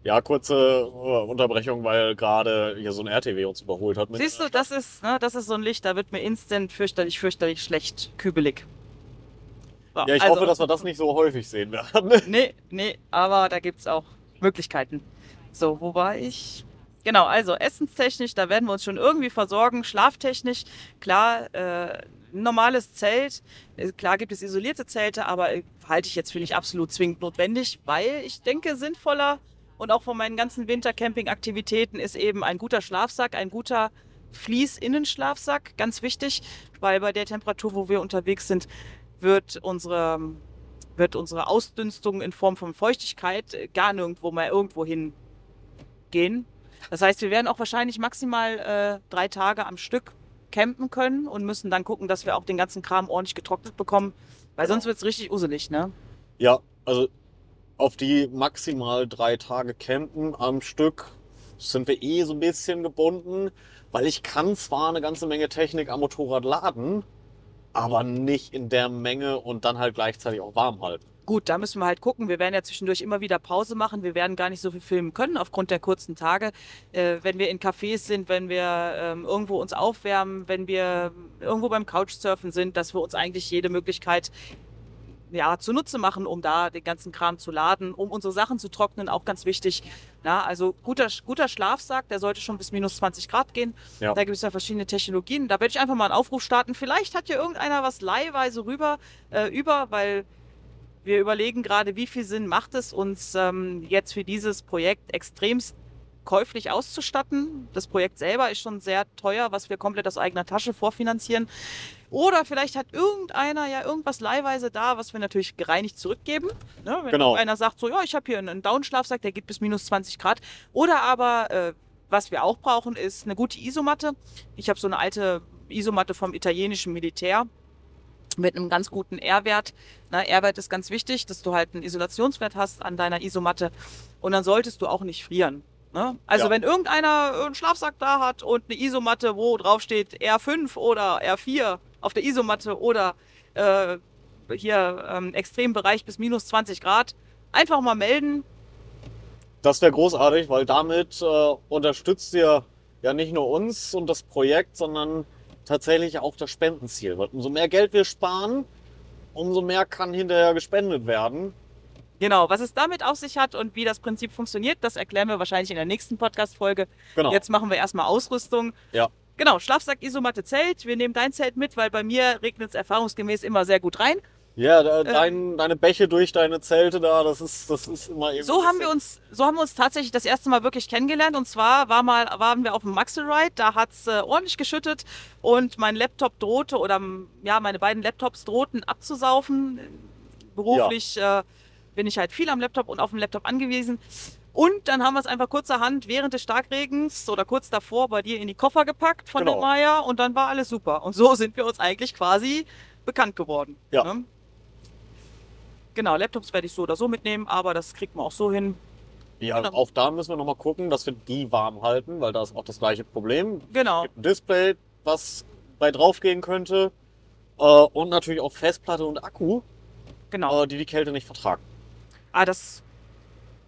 Ja, kurze äh, Unterbrechung, weil gerade hier so ein RTW uns überholt hat. Siehst du, das ist, ne, das ist so ein Licht, da wird mir instant fürchterlich, fürchterlich schlecht, kübelig. So, Ja, ich also- hoffe, dass wir das nicht so häufig sehen werden. *laughs* Nee, nee, aber da gibt es auch Möglichkeiten. So, wo war ich? Genau, also essenstechnisch, da werden wir uns schon irgendwie versorgen. Schlaftechnisch, klar, äh, normales Zelt. Äh, Klar gibt es isolierte Zelte, aber äh, halte ich jetzt für nicht absolut zwingend notwendig, weil ich denke, sinnvoller und auch von meinen ganzen Wintercamping-Aktivitäten ist eben ein guter Schlafsack, ein guter Fließ-Innenschlafsack, ganz wichtig, weil bei der Temperatur, wo wir unterwegs sind, wird unsere wird unsere Ausdünstung in Form von Feuchtigkeit gar nirgendwo mehr irgendwo hingehen. Das heißt, wir werden auch wahrscheinlich maximal äh, drei Tage am Stück campen können und müssen dann gucken, dass wir auch den ganzen Kram ordentlich getrocknet bekommen, weil Genau. sonst wird es richtig uselig, ne? Ja, also auf die maximal drei Tage campen am Stück sind wir eh so ein bisschen gebunden, weil ich kann zwar eine ganze Menge Technik am Motorrad laden, aber nicht in der Menge und dann halt gleichzeitig auch warm halten. Gut, da müssen wir halt gucken. Wir werden ja zwischendurch immer wieder Pause machen. Wir werden gar nicht so viel filmen können aufgrund der kurzen Tage. Äh, wenn wir in Cafés sind, wenn wir ähm, irgendwo uns aufwärmen, wenn wir irgendwo beim Couchsurfen sind, dass wir uns eigentlich jede Möglichkeit ja, zunutze machen, um da den ganzen Kram zu laden, um unsere Sachen zu trocknen, auch ganz wichtig. Na, also guter, guter Schlafsack, der sollte schon bis minus 20 Grad gehen. Ja. Da gibt es ja verschiedene Technologien. Da werde ich einfach mal einen Aufruf starten. Vielleicht hat ja irgendeiner was leihweise rüber, äh, über, weil wir überlegen gerade, wie viel Sinn macht es uns ähm, jetzt für dieses Projekt extremst käuflich auszustatten. Das Projekt selber ist schon sehr teuer, was wir komplett aus eigener Tasche vorfinanzieren. Oder vielleicht hat irgendeiner ja irgendwas leihweise da, was wir natürlich gereinigt zurückgeben. Ne? Wenn Genau. einer sagt so, ja, ich habe hier einen Downschlafsack, der geht bis minus 20 Grad. Oder aber, äh, was wir auch brauchen, ist eine gute Isomatte. Ich habe so eine alte Isomatte vom italienischen Militär mit einem ganz guten R-Wert. Na, R-Wert ist ganz wichtig, dass du halt einen Isolationswert hast an deiner Isomatte. Und dann solltest du auch nicht frieren. Ne? Also Ja. wenn irgendeiner einen Schlafsack da hat und eine Isomatte, wo drauf steht R5 oder R4 auf der Isomatte oder äh, hier ähm, Extrembereich bis minus 20 Grad, einfach mal melden. Das wäre großartig, weil damit äh, unterstützt ihr ja nicht nur uns und das Projekt, sondern tatsächlich auch das Spendenziel. Weil umso mehr Geld wir sparen, umso mehr kann hinterher gespendet werden. Genau, was es damit auf sich hat und wie das Prinzip funktioniert, das erklären wir wahrscheinlich in der nächsten Podcast-Folge. Genau. Jetzt machen wir erstmal Ausrüstung. Ja. Genau, Schlafsack, Isomatte, Zelt. Wir nehmen dein Zelt mit, weil bei mir regnet es erfahrungsgemäß immer sehr gut rein. Ja, da, dein, deine Bäche durch deine Zelte da, das ist, das ist immer eben. So haben wir uns, so haben wir uns tatsächlich das erste Mal wirklich kennengelernt. Und zwar war mal, waren wir auf dem Maxel Ride, da hat es äh, ordentlich geschüttet und mein Laptop drohte oder ja, meine beiden Laptops drohten abzusaufen. Beruflich äh, bin ich halt viel am Laptop und auf dem Laptop angewiesen. Und dann haben wir es einfach kurzerhand während des Starkregens oder kurz davor bei dir in die Koffer gepackt von Genau. der Maya und dann war alles super. Und so sind wir uns eigentlich quasi bekannt geworden. Ja. Ne? Genau, Laptops werde ich so oder so mitnehmen, aber das kriegt man auch so hin. Ja, Genau. auch da müssen wir nochmal gucken, dass wir die warm halten, weil da ist auch das gleiche Problem. Genau. Es gibt ein Display, was bei draufgehen könnte. Äh, und natürlich auch Festplatte und Akku, Genau. äh, die die Kälte nicht vertragen. Ah, das.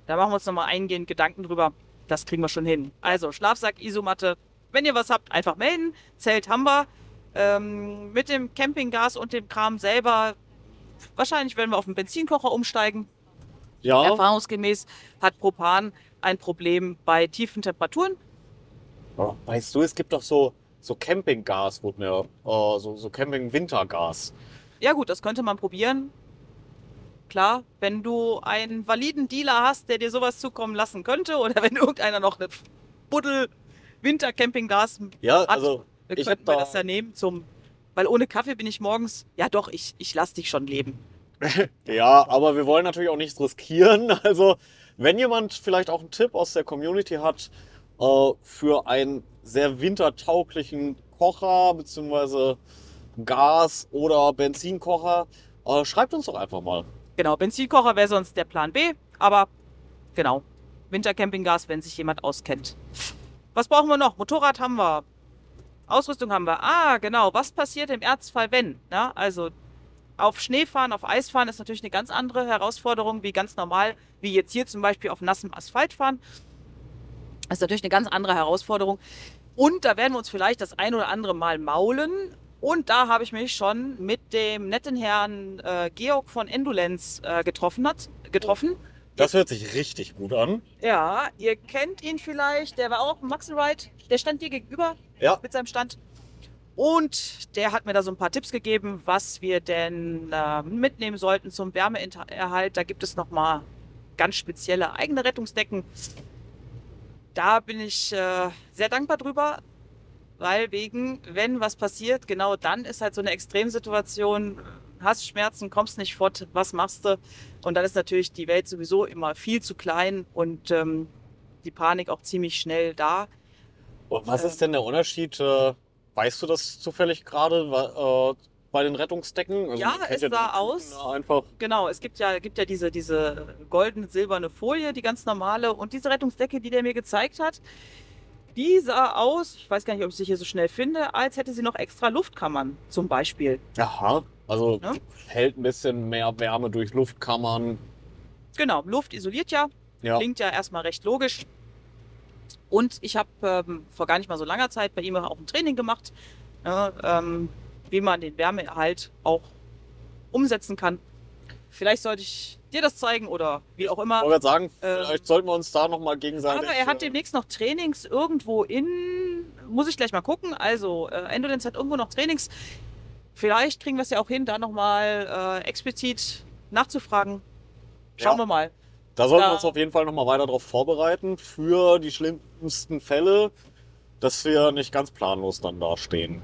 Da machen wir uns nochmal eingehend Gedanken drüber. Das kriegen wir schon hin. Also, Schlafsack, Isomatte. Wenn ihr was habt, einfach melden. Zelt haben wir. Ähm, mit dem Campinggas und dem Kram selber. Wahrscheinlich werden wir auf den Benzinkocher umsteigen. Ja, Erfahrungsgemäß hat Propan ein Problem bei tiefen Temperaturen. Ja, Weißt du, es gibt doch so, so Campinggas, wurde mir, äh, so, so Camping-Wintergas. Ja, gut, das könnte man probieren. Klar, wenn du einen validen Dealer hast, der dir sowas zukommen lassen könnte, *laughs* oder wenn irgendeiner noch eine Buddel Wintercampinggas Ja, Hat- also Ich könnten wir da- das ja nehmen zum. Weil ohne Kaffee bin ich morgens. Ja, doch, ich, ich lass dich schon leben. *laughs* Ja, aber wir wollen natürlich auch nichts riskieren. *laughs* Also, wenn jemand vielleicht auch einen Tipp aus der Community hat äh, für einen sehr wintertauglichen Kocher bzw. Gas- oder Benzinkocher, äh, schreibt uns doch einfach mal. Genau, Benzinkocher wäre sonst der Plan B. Aber genau. Wintercampinggas, wenn sich jemand auskennt. Was brauchen wir noch? Motorrad haben wir. Ausrüstung haben wir. Ah, genau. Was passiert im Ernstfall, wenn? Na, also, auf Schnee fahren, auf Eis fahren ist natürlich eine ganz andere Herausforderung, wie ganz normal, wie jetzt hier zum Beispiel auf nassem Asphalt fahren. Das ist natürlich eine ganz andere Herausforderung. Und da werden wir uns vielleicht das ein oder andere Mal maulen. Und da habe ich mich schon mit dem netten Herrn äh, Georg von Endulens äh, getroffen, hat, getroffen. Das hört sich richtig gut an. Ja, ihr kennt ihn vielleicht. Der war auch Ride. Der stand dir gegenüber Ja. mit seinem Stand. Und der hat mir da so ein paar Tipps gegeben, was wir denn äh, mitnehmen sollten zum Wärmeerhalt. Da gibt es nochmal ganz spezielle eigene Rettungsdecken. Da bin ich äh, sehr dankbar drüber, weil wegen, wenn was passiert, genau dann ist halt so eine Extremsituation, hast Schmerzen, kommst nicht fort, was machst du? Und dann ist natürlich die Welt sowieso immer viel zu klein und ähm, die Panik auch ziemlich schnell da. Und was ist denn der Unterschied? Äh, weißt du das zufällig gerade äh, bei den Rettungsdecken? Also Ja, es sah aus. Einfach. Genau, es gibt ja, gibt ja diese, diese golden-silberne Folie, die ganz normale. Und diese Rettungsdecke, die der mir gezeigt hat, die sah aus, ich weiß gar nicht, ob ich sie hier so schnell finde, als hätte sie noch extra Luftkammern zum Beispiel. Aha. Also Ne? hält ein bisschen mehr Wärme durch Luftkammern. Genau, Luft isoliert ja, Ja. klingt ja erstmal recht logisch. Und ich habe ähm, vor gar nicht mal so langer Zeit bei ihm auch ein Training gemacht, ja, ähm, wie man den Wärmeerhalt auch umsetzen kann. Vielleicht sollte ich dir das zeigen oder wie auch immer. Ich wollte sagen, Ähm, vielleicht sollten wir uns da nochmal gegenseitig. Aber er hat äh, demnächst noch Trainings irgendwo in. Muss ich gleich mal gucken. Also, äh, Endolence hat irgendwo noch Trainings. Vielleicht kriegen wir es ja auch hin, da nochmal äh, explizit nachzufragen. Schauen Ja. wir mal. Da sollten da- wir uns auf jeden Fall nochmal weiter darauf vorbereiten für die schlimmsten Fälle, dass wir nicht ganz planlos dann dastehen.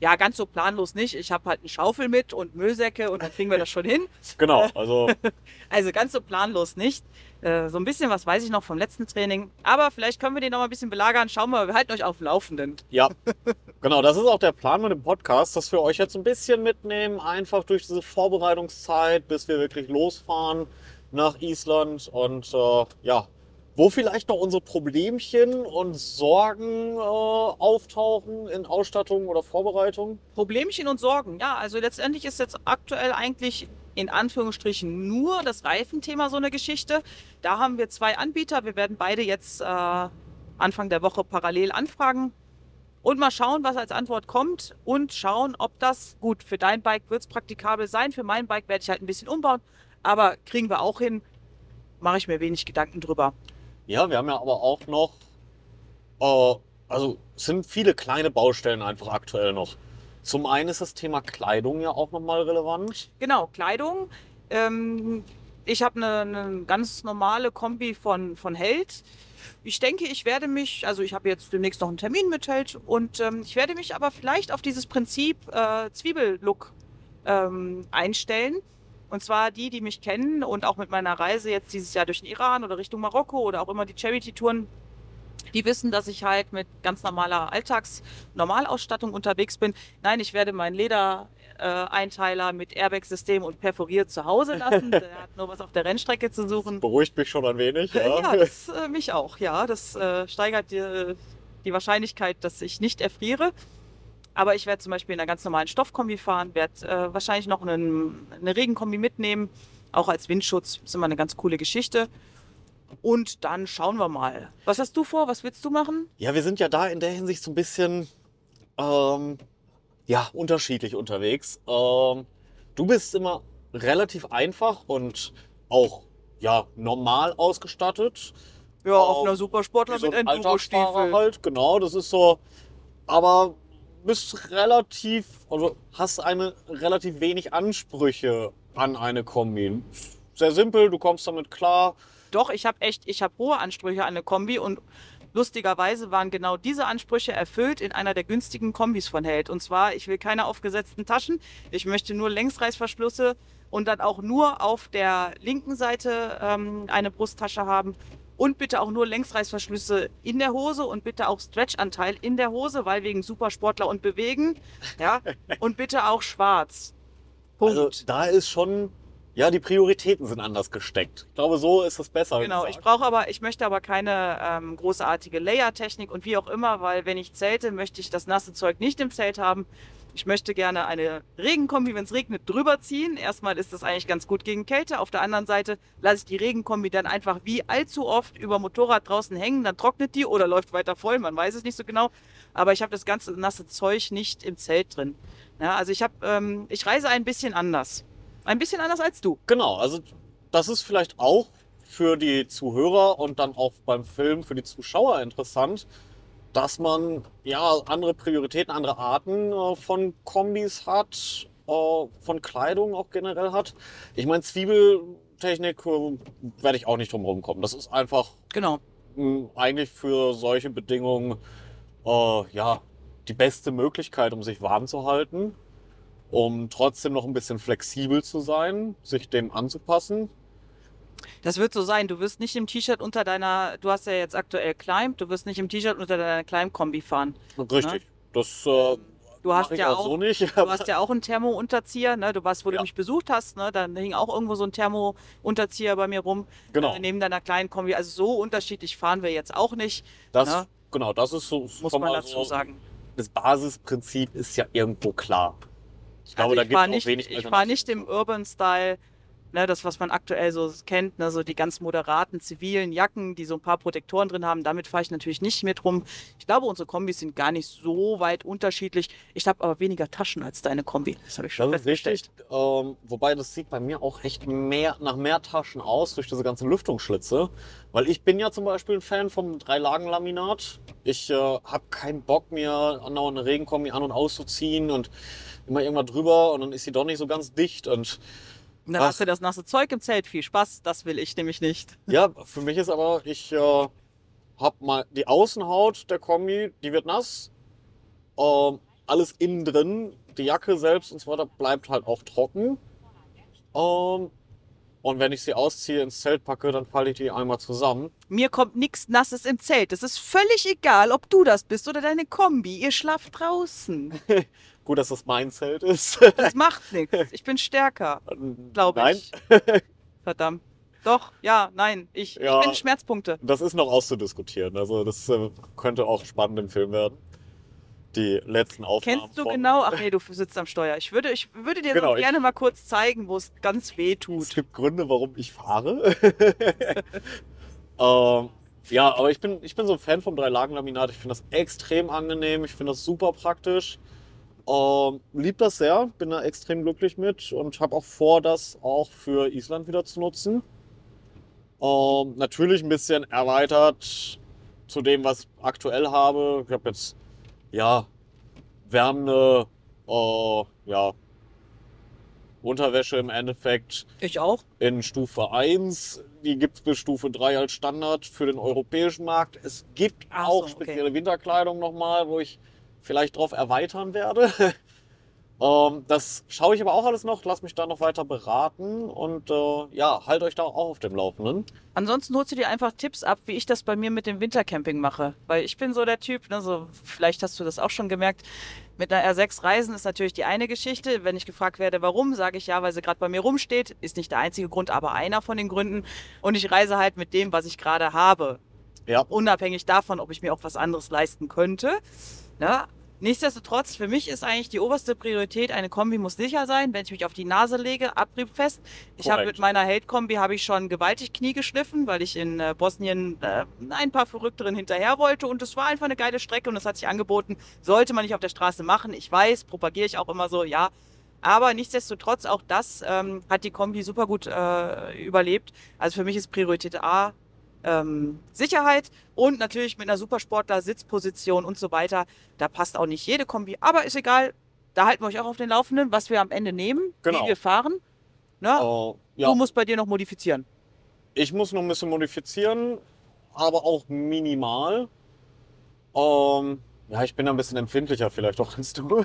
Ja, ganz so planlos nicht. Ich habe halt eine Schaufel mit und Müllsäcke und dann kriegen wir das schon hin. *laughs* Genau, also *laughs* Also ganz so planlos nicht. Äh, so ein bisschen was weiß ich noch vom letzten Training. Aber vielleicht können wir den noch mal ein bisschen belagern. Schauen wir, wir halten euch auf dem Laufenden. ja. Genau, das ist auch der Plan mit dem Podcast, dass wir euch jetzt ein bisschen mitnehmen, einfach durch diese Vorbereitungszeit, bis wir wirklich losfahren nach Island und äh, ja, wo vielleicht noch unsere Problemchen und Sorgen äh, auftauchen in Ausstattung oder Vorbereitung. Problemchen und Sorgen. Ja, also letztendlich ist jetzt aktuell eigentlich in Anführungsstrichen nur das Reifenthema so eine Geschichte. Da haben wir zwei Anbieter. Wir werden beide jetzt äh, Anfang der Woche parallel anfragen und mal schauen, was als Antwort kommt und schauen, ob das gut für dein Bike wird es praktikabel sein. Für mein Bike werde ich halt ein bisschen umbauen, aber kriegen wir auch hin. Mache ich mir wenig Gedanken drüber. Ja, wir haben ja aber auch noch, äh, also sind viele kleine Baustellen einfach aktuell noch. Zum einen ist das Thema Kleidung ja auch nochmal relevant. Genau, Kleidung. Ähm, ich habe eine, eine ganz normale Kombi von, von Held. Ich denke, ich werde mich, also ich habe jetzt demnächst noch einen Termin mit Held und ähm, ich werde mich aber vielleicht auf dieses Prinzip äh, Zwiebellook ähm, einstellen. Und zwar die, die mich kennen und auch mit meiner Reise jetzt dieses Jahr durch den Iran oder Richtung Marokko oder auch immer die Charity-Touren, die wissen, dass ich halt mit ganz normaler Alltags-Normalausstattung unterwegs bin. Nein, ich werde meinen Ledereinteiler mit Airbag-System und perforiert zu Hause lassen. Der hat nur was auf der Rennstrecke zu suchen. Beruhigt mich schon ein wenig. Ja. Ja, das äh, mich auch. Ja, das äh, steigert die, die Wahrscheinlichkeit, dass ich nicht erfriere. Aber ich werde zum Beispiel in einer ganz normalen Stoffkombi fahren, werde äh, wahrscheinlich noch einen, eine Regenkombi mitnehmen, auch als Windschutz. Ist immer eine ganz coole Geschichte. Und dann schauen wir mal. Was hast du vor? Was willst du machen? Ja, wir sind ja da in der Hinsicht so ein bisschen ähm, ja, unterschiedlich unterwegs. Ähm, du bist immer relativ einfach und auch ja, normal ausgestattet. Ja, auf auf einer Supersportler so mit ein Alltagsfahrer Enduro-Stiefel. halt, genau, das ist so. Aber bist relativ, also hast eine relativ wenig Ansprüche an eine Kombi. Sehr simpel, du kommst damit klar. Doch, ich habe echt, ich habe hohe Ansprüche an eine Kombi und lustigerweise waren genau diese Ansprüche erfüllt in einer der günstigen Kombis von Held. Und zwar, ich will keine aufgesetzten Taschen, ich möchte nur Längsreißverschlüsse und dann auch nur auf der linken Seite ähm, eine Brusttasche haben und bitte auch nur Längsreißverschlüsse in der Hose und bitte auch Stretchanteil in der Hose, weil wegen Supersportler und Bewegen. Ja, *laughs* und bitte auch schwarz. Punkt. Also da ist schon, ja, die Prioritäten sind anders gesteckt. Ich glaube, so ist es besser. Genau, ich brauche aber, ich möchte aber keine ähm, großartige Layer-Technik und wie auch immer, weil wenn ich zelte, möchte ich das nasse Zeug nicht im Zelt haben. Ich möchte gerne eine Regenkombi, wenn es regnet, drüber ziehen. Erstmal ist das eigentlich ganz gut gegen Kälte. Auf der anderen Seite lasse ich die Regenkombi dann einfach wie allzu oft über Motorrad draußen hängen. Dann trocknet die oder läuft weiter voll. Man weiß es nicht so genau. Aber ich habe das ganze nasse Zeug nicht im Zelt drin. Ja, also ich habe, ähm, ich reise ein bisschen anders. Ein bisschen anders als du. Genau, also das ist vielleicht auch für die Zuhörer und dann auch beim Film für die Zuschauer interessant, dass man ja andere Prioritäten, andere Arten äh, von Kombis hat, äh, von Kleidung auch generell hat. Ich meine, Zwiebeltechnik äh, werde ich auch nicht drum rumkommen. Das ist einfach Genau. mh, eigentlich für solche Bedingungen äh, ja die beste Möglichkeit, um sich warm zu halten, um trotzdem noch ein bisschen flexibel zu sein, sich dem anzupassen. Das wird so sein. Du wirst nicht im T-Shirt unter deiner, du hast ja jetzt aktuell Climb, du wirst nicht im T-Shirt unter deiner Climb-Kombi fahren. Richtig. Das äh, Du hast ja auch so nicht. du hast ja auch einen Thermo-Unterzieher, ne? Du warst, wo Ja. du mich besucht hast, ne? Da hing auch irgendwo so ein Thermo-Unterzieher bei mir rum. genau. Äh, neben deiner kleinen Kombi. Also so unterschiedlich fahren wir jetzt auch nicht, Das, Ja. genau, das ist so. muss man dazu sagen. Das Basisprinzip ist ja irgendwo klar. Ich glaube, also da ich gibt es fahre auch nicht, wenig ich fahr nicht im Urban Style, ne, das, was man aktuell so kennt, ne, so die ganz moderaten zivilen Jacken, die so ein paar Protektoren drin haben. Damit fahre ich natürlich nicht mit rum. Ich glaube, unsere Kombis sind gar nicht so weit unterschiedlich. Ich habe aber weniger Taschen als deine Kombi. Das habe ich schon Das ist richtig. Ähm, wobei das sieht bei mir auch echt mehr nach mehr Taschen aus durch diese ganzen Lüftungsschlitze. Weil ich bin ja zum Beispiel ein Fan vom Dreilagenlaminat. Ich äh, habe keinen Bock, mir eine Regenkombi an- und auszuziehen und immer irgendwann drüber und dann ist sie doch nicht so ganz dicht. Und Und dann Ach. hast du das nasse Zeug im Zelt. Viel Spaß. Das will ich nämlich nicht. *laughs* ja, für mich ist aber, ich äh, habe mal die Außenhaut der Kombi, die wird nass. Ähm, alles innen drin, die Jacke selbst und so weiter bleibt halt auch trocken. Ähm, und wenn ich sie ausziehe, ins Zelt packe, dann falle ich die einmal zusammen. Mir kommt nichts Nasses im Zelt. Es ist völlig egal, ob du das bist oder deine Kombi. Ihr schlaft draußen. *laughs* Gut, dass das mein Zelt ist. Das macht nichts. Ich bin stärker, *laughs* glaube Nein, ich. *laughs* Verdammt. Doch, ja, nein. Ich, Ja. ich bin Schmerzpunkte. das ist noch auszudiskutieren. Also das äh, könnte auch spannend im Film werden. Die letzten Aufnahmen. Kennst du von- genau? Ach nee, du sitzt am Steuer. Ich würde, ich würde dir Genau, ich- gerne mal kurz zeigen, wo es ganz weh Es tut. gibt Gründe, warum ich fahre. *laughs* ähm, ja, aber ich bin, ich bin so ein Fan vom Dreilagenlaminat. Ich finde das extrem angenehm. Ich finde das super praktisch. Ähm, lieb das sehr. Bin da extrem glücklich mit und habe auch vor, das auch für Island wieder zu nutzen. Ähm, natürlich ein bisschen erweitert zu dem, was ich aktuell habe. Ich habe jetzt, ja, wärmende, äh, ja, Unterwäsche im Endeffekt Ich auch. in Stufe 1. Die gibt es bis Stufe 3 als Standard für den europäischen Markt. Es gibt auch so, okay. spezielle Winterkleidung nochmal, wo ich vielleicht drauf erweitern werde. *laughs* ähm, das schaue ich aber auch alles noch, lass mich da noch weiter beraten und äh, ja, halt euch da auch auf dem Laufenden. Ansonsten holst du dir einfach Tipps ab, wie ich das bei mir mit dem Wintercamping mache. Weil ich bin so der Typ, ne, so, vielleicht hast du das auch schon gemerkt. Mit einer R6 Reisen ist natürlich die eine Geschichte. Wenn ich gefragt werde, warum, sage ich ja, weil sie gerade bei mir rumsteht. Ist nicht der einzige Grund, aber einer von den Gründen. Und ich reise halt mit dem, was ich gerade habe. Ja, Unabhängig davon, ob ich mir auch was anderes leisten könnte. Ne? Nichtsdestotrotz, für mich ist eigentlich die oberste Priorität, eine Kombi muss sicher sein. Wenn ich mich auf die Nase lege, abriebfest. Ich habe mit meiner Held-Kombi habe ich schon gewaltig Knie geschliffen, weil ich in äh, Bosnien äh, ein paar Verrückteren hinterher wollte und es war einfach eine geile Strecke und es hat sich angeboten. Sollte man nicht auf der Straße machen. Ich weiß, propagiere ich auch immer so, ja. Aber nichtsdestotrotz, auch das ähm, hat die Kombi super gut äh, überlebt. Also für mich ist Priorität A ähm, Sicherheit und natürlich mit einer Supersportler Sitzposition und so weiter. Da passt auch nicht jede Kombi, aber ist egal. Da halten wir euch auch auf den Laufenden, was wir am Ende nehmen, Genau. wie wir fahren. Ne? äh, ja. Du musst bei dir noch modifizieren. ich muss noch ein bisschen modifizieren, aber auch minimal. Ähm, ja, ich bin ein bisschen empfindlicher vielleicht auch als du.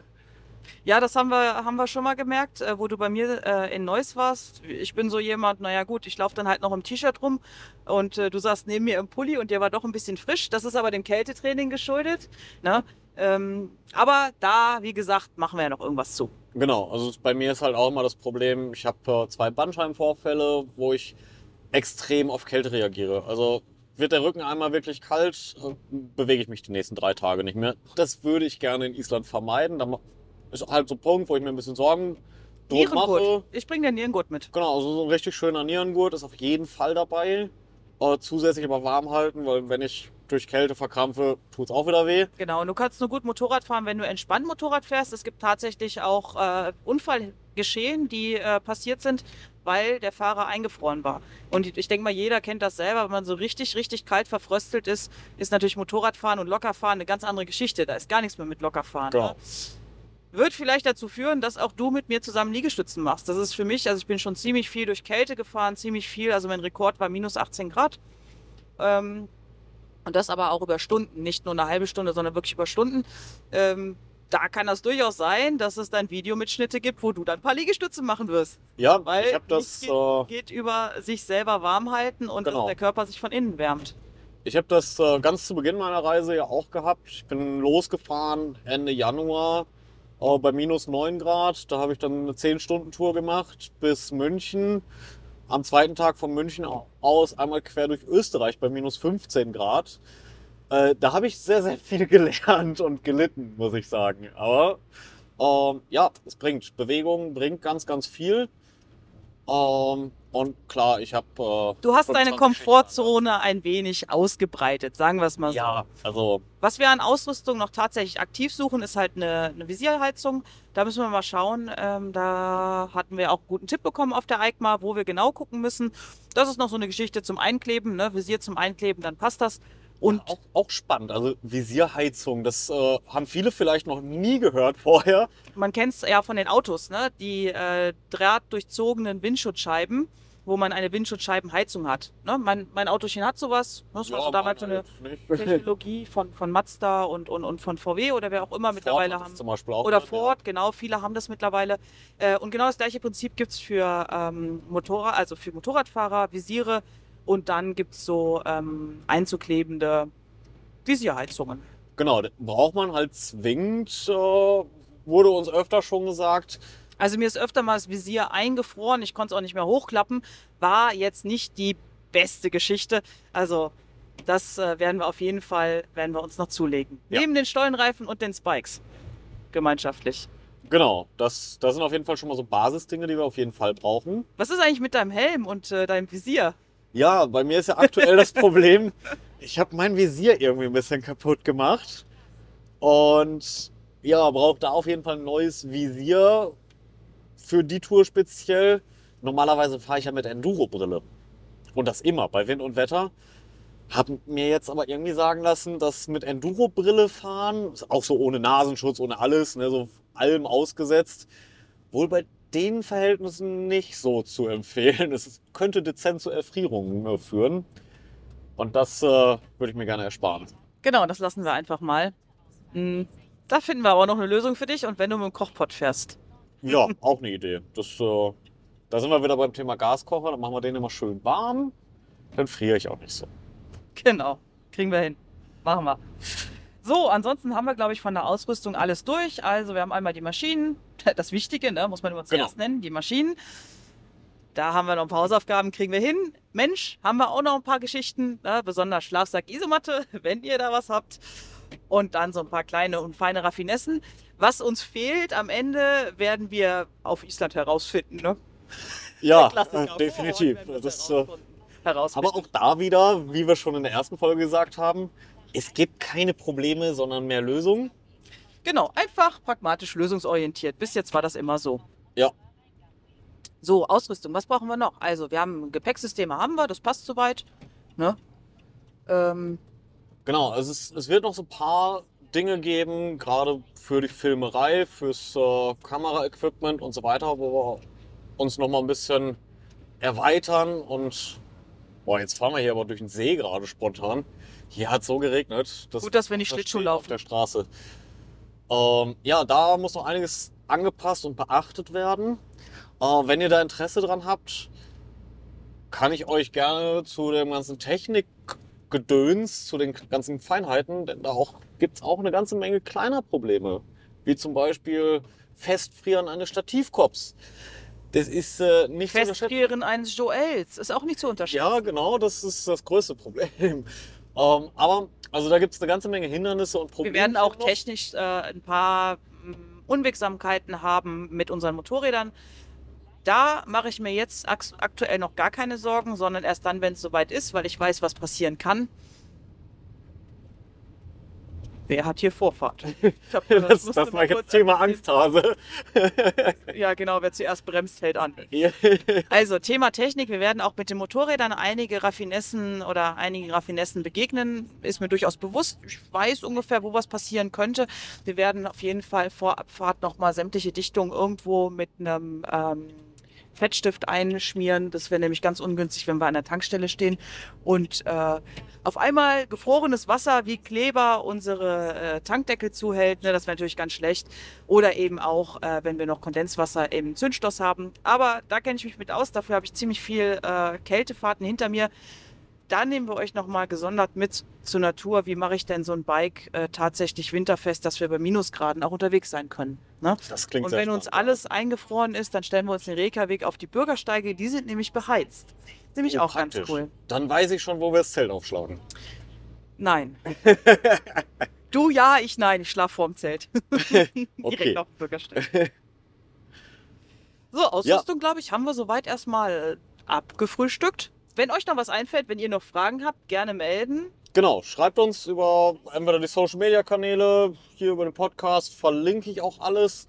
Ja, das haben wir, haben wir schon mal gemerkt, äh, wo du bei mir äh, in Neuss warst. Ich bin so jemand, naja gut, ich laufe dann halt noch im T-Shirt rum und äh, du saßt neben mir im Pulli und der war doch ein bisschen frisch. Das ist aber dem Kältetraining geschuldet. Ne? Ähm, aber da, wie gesagt, machen wir ja noch irgendwas zu. Genau, also bei mir ist halt auch immer das Problem, ich habe äh, zwei Bandscheibenvorfälle, wo ich extrem auf Kälte reagiere. Also wird der Rücken einmal wirklich kalt, äh, bewege ich mich die nächsten drei Tage nicht mehr. Das würde ich gerne in Island vermeiden. Da ist halt so ein Punkt, wo ich mir ein bisschen Sorgen drum mache. Ich bringe den Nierengurt mit. Genau, also so ein richtig schöner Nierengurt ist auf jeden Fall dabei. Äh, zusätzlich aber warm halten, weil wenn ich durch Kälte verkrampfe, tut es auch wieder weh. Genau, und du kannst nur gut Motorrad fahren, wenn du entspannt Motorrad fährst. Es gibt tatsächlich auch äh, Unfallgeschehen, die äh, passiert sind, weil der Fahrer eingefroren war. Und ich denke mal, jeder kennt das selber, wenn man so richtig, richtig kalt verfröstelt ist, ist natürlich Motorradfahren und Lockerfahren eine ganz andere Geschichte. Da ist gar nichts mehr mit Lockerfahren. Genau. Ne? Wird vielleicht dazu führen, dass auch du mit mir zusammen Liegestützen machst. Das ist für mich, also ich bin schon ziemlich viel durch Kälte gefahren, ziemlich viel. Also mein Rekord war minus 18 Grad. Ähm, und das aber auch über Stunden, nicht nur eine halbe Stunde, sondern wirklich über Stunden. Ähm, da kann das durchaus sein, dass es dann Videomitschnitte gibt, wo du dann ein paar Liegestütze machen wirst. Ja, Weil ich habe das, nichts äh, geht über sich selber warm halten und Genau. dass der Körper sich von innen wärmt. ich hab das äh, ganz zu Beginn meiner Reise ja auch gehabt. Ich bin losgefahren Ende Januar äh, bei minus 9 Grad. Da habe ich dann eine 10-Stunden-Tour gemacht bis München. Am zweiten Tag von München aus einmal quer durch Österreich bei minus 15 Grad. Äh, da habe ich sehr, sehr viel *laughs* gelernt und gelitten, muss ich sagen. Aber ähm, ja, es bringt. Bewegung bringt ganz, ganz viel. Ähm, und klar, ich habe. Äh, Du hast deine 25 Komfortzone ein wenig ausgebreitet, sagen wir es mal so. Ja, also Was wir an Ausrüstung noch tatsächlich aktiv suchen, ist halt eine, eine Visierheizung. Da müssen wir mal schauen. Ähm, da hatten wir auch einen guten Tipp bekommen auf der EICMA, wo wir genau gucken müssen. Das ist noch so eine Geschichte zum Einkleben, ne? Visier zum Einkleben, dann passt das. Und auch, auch spannend. Also Visierheizung, das äh, haben viele vielleicht noch nie gehört vorher. man kennt es ja von den Autos, ne? die äh, drahtdurchzogenen Windschutzscheiben, wo man eine Windschutzscheibenheizung hat. Ne? Mein, mein Autochen hat sowas. Das war so damals so eine Technologie von, von Mazda und, und, und von VW oder wer auch immer mittlerweile haben. Zum Beispiel auch Oder drin, Ford, genau, viele haben das mittlerweile. Äh, und genau das gleiche Prinzip gibt es für ähm, Motorrad, also für Motorradfahrer, Visiere und dann gibt es so ähm, einzuklebende Visierheizungen. Genau, das braucht man halt zwingend, äh, wurde uns öfter schon gesagt. Also mir ist öfter mal das Visier eingefroren, ich konnte es auch nicht mehr hochklappen. War jetzt nicht die beste Geschichte. Also das äh, werden wir auf jeden Fall, werden wir uns noch zulegen. Ja. Neben den Stollenreifen und den Spikes. Gemeinschaftlich. Genau, das, das sind auf jeden Fall schon mal so Basisdinge, die wir auf jeden Fall brauchen. Was ist eigentlich mit deinem Helm und äh, deinem Visier? Ja, bei mir ist ja aktuell das Problem, ich habe mein Visier irgendwie ein bisschen kaputt gemacht. Und ja, brauche da auf jeden Fall ein neues Visier für die Tour speziell. Normalerweise fahre ich ja mit Enduro-Brille. Und das immer, bei Wind und Wetter. Hab mir jetzt aber irgendwie sagen lassen, dass mit Enduro-Brille fahren, auch so ohne Nasenschutz, ohne alles, ne, so allem ausgesetzt, wohl bei den Verhältnissen nicht so zu empfehlen. Es könnte dezent zu Erfrierungen äh, führen. Und das äh, würde ich mir gerne ersparen. Genau, das lassen wir einfach mal. Hm, Da finden wir aber noch eine Lösung für dich und wenn du mit dem Kochpot fährst. Ja, auch eine Idee. Das, äh, da sind wir wieder beim Thema Gaskocher. Dann machen wir den immer schön warm. Dann friere ich auch nicht so. Genau, kriegen wir hin. Machen wir. So, ansonsten haben wir, glaube ich, von der Ausrüstung alles durch. Also wir haben einmal die Maschinen, *laughs* das Wichtige, ne, muss man immer zuerst nennen, die Maschinen. Da haben wir noch ein paar Hausaufgaben, kriegen wir hin. Mensch, haben wir auch noch ein paar Geschichten, ne, besonders Schlafsack, Isomatte, *laughs* wenn ihr da was habt. Und dann so ein paar kleine und feine Raffinessen. Was uns fehlt am Ende, werden wir auf Island herausfinden. Ne? *laughs* Ja, äh, definitiv. Wir Das, äh, herausfinden. aber auch da wieder, wie wir schon in der ersten Folge gesagt haben, es gibt keine Probleme, sondern mehr Lösungen. Genau, einfach pragmatisch lösungsorientiert. Bis jetzt war das immer so. Ja. So, Ausrüstung, was brauchen wir noch? Also, wir haben Gepäcksysteme, haben wir, das passt soweit. Ne? Ähm, Genau, es, es wird noch so ein paar Dinge geben, gerade für die Filmerei, fürs äh, Kameraequipment und so weiter, wo wir uns noch mal ein bisschen erweitern und boah, jetzt fahren wir hier aber durch den See gerade spontan. Hier hat so geregnet. dass Gut, dass wir nicht das Schlittschuh laufen. auf der Straße. Ähm, ja, da muss noch einiges angepasst und beachtet werden. Äh, wenn ihr da Interesse dran habt, kann ich euch gerne zu dem ganzen Technikgedöns, zu den ganzen Feinheiten, denn da auch, gibt es auch eine ganze Menge kleiner Probleme. Wie zum Beispiel Festfrieren eines Stativkops. Das ist äh, nicht zu unterschätzen. Festfrieren eines Joels ist auch nicht zu unterschätzen. Ja, genau, das ist das größte Problem. Ähm, aber also da gibt es eine ganze Menge Hindernisse und wir Probleme. werden auch noch. technisch äh, ein paar mm, Unwegsamkeiten haben mit unseren Motorrädern. Da mache ich mir jetzt ak aktuell noch gar keine Sorgen, sondern erst dann, wenn es soweit ist, weil ich weiß, was passieren kann. Wer hat hier Vorfahrt? *laughs* Ich hab, Das, war jetzt Thema. Angsthase. Ja, genau, wer zuerst bremst, hält an. Also Thema Technik, wir werden auch mit den Motorrädern einige Raffinessen oder einigen Raffinessen begegnen, ist mir durchaus bewusst. Ich weiß ungefähr, wo was passieren könnte. Wir werden auf jeden Fall vor Abfahrt nochmal sämtliche Dichtungen irgendwo mit einem ähm, Fettstift einschmieren. Das wäre nämlich ganz ungünstig, wenn wir an der Tankstelle stehen. Und äh, auf einmal gefrorenes Wasser wie Kleber unsere äh, Tankdeckel zuhält. Ne, das wäre natürlich ganz schlecht. Oder eben auch, äh, wenn wir noch Kondenswasser im Zündstoß haben. Aber da kenne ich mich mit aus. Dafür habe ich ziemlich viel äh, Kältefahrten hinter mir. Da nehmen wir euch nochmal gesondert mit zur Natur. Wie mache ich denn so ein Bike äh, tatsächlich winterfest, dass wir bei Minusgraden auch unterwegs sein können? Ne? Das klingt Und wenn uns spannend. alles eingefroren ist, dann stellen wir uns den Rekerweg auf die Bürgersteige. Die sind nämlich beheizt. Nämlich Oh, auch ganz praktisch. cool. Dann weiß ich schon, wo wir das Zelt aufschlagen. Nein. *laughs* du ja, ich nein. Ich schlafe vorm Zelt. *laughs* Okay. Direkt auf dem Bürgersteig. So, Ausrüstung, glaube ich, haben wir soweit erstmal abgefrühstückt. Wenn euch noch was einfällt, wenn ihr noch Fragen habt, gerne melden. Genau, schreibt uns über entweder die Social Media Kanäle, hier über den Podcast, verlinke ich auch alles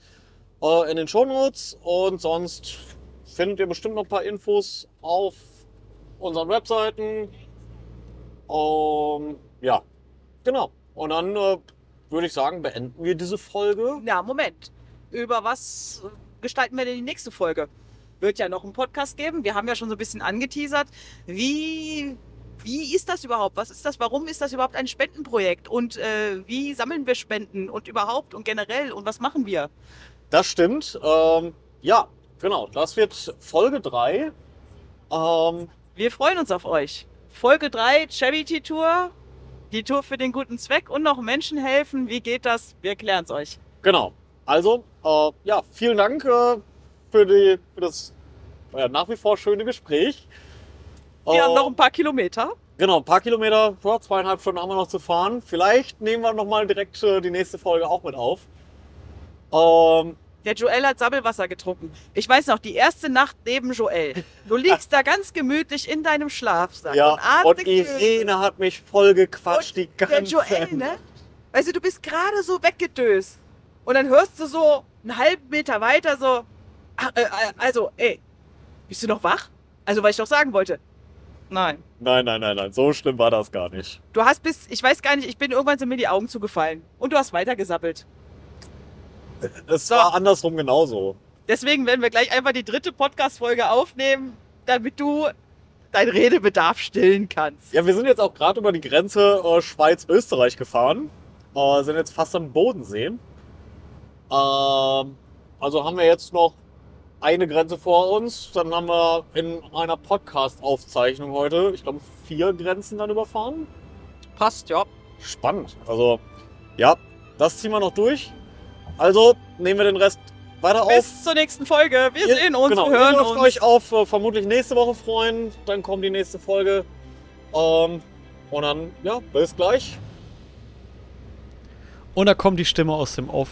äh, in den Shownotes und sonst findet ihr bestimmt noch ein paar Infos auf unseren Webseiten. Ähm, ja, genau. Und dann äh, würde ich sagen, beenden wir diese Folge. Na, Moment. Über was gestalten wir denn die nächste Folge? Wird ja noch einen Podcast geben. Wir haben ja schon so ein bisschen angeteasert. Wie, wie ist das überhaupt? Was ist das? Warum ist das überhaupt ein Spendenprojekt? Und äh, wie sammeln wir Spenden? Und überhaupt und generell? Und was machen wir? Das stimmt. Ähm, ja, genau. Das wird Folge 3. Ähm, Wir freuen uns auf euch. Folge 3, Charity Tour. Die Tour für den guten Zweck und noch Menschen helfen. Wie geht das? Wir erklären es euch. Genau. Also, äh, ja, vielen Dank äh, für, die, für das äh, nach wie vor schöne Gespräch. Wir Äh, haben noch ein paar Kilometer. Genau, ein paar Kilometer, ja, zweieinhalb Stunden haben wir noch zu fahren. Vielleicht nehmen wir nochmal direkt äh, die nächste Folge auch mit auf. Ähm, Der Joel hat Sabbelwasser getrunken. Ich weiß noch, die erste Nacht neben Joel. Du liegst da ganz gemütlich in deinem Schlafsack ja, und und Irene hat mich voll gequatscht die ganze Der Joel, ne? Weißt du, du bist gerade so weggedöst. Und dann hörst du so einen halben Meter weiter so, ach, äh, äh, also, ey, bist du noch wach? Also, was ich doch sagen wollte. Nein. Nein, nein, nein, nein, so schlimm war das gar nicht. Du hast bis, ich weiß gar nicht, ich bin irgendwann sind mir die Augen zugefallen. Und du hast weitergesabbelt. Es So. war andersrum genauso. Deswegen werden wir gleich einfach die dritte Podcast-Folge aufnehmen, damit du deinen Redebedarf stillen kannst. Ja, wir sind jetzt auch gerade über die Grenze äh, Schweiz-Österreich gefahren. Äh, sind jetzt fast am Bodensee. Ähm, also haben wir jetzt noch eine Grenze vor uns. Dann haben wir in einer Podcast-Aufzeichnung heute, ich glaube, vier Grenzen dann überfahren. Passt, ja. Spannend. Also, ja, das ziehen wir noch durch. Also nehmen wir den Rest weiter auf. Bis zur nächsten Folge. Wir Ihr- sehen uns, genau, wir hören dürft uns. euch auf äh, vermutlich nächste Woche freuen. Dann kommt die nächste Folge. Ähm, und dann, ja, bis gleich. Und da kommt die Stimme aus dem Off.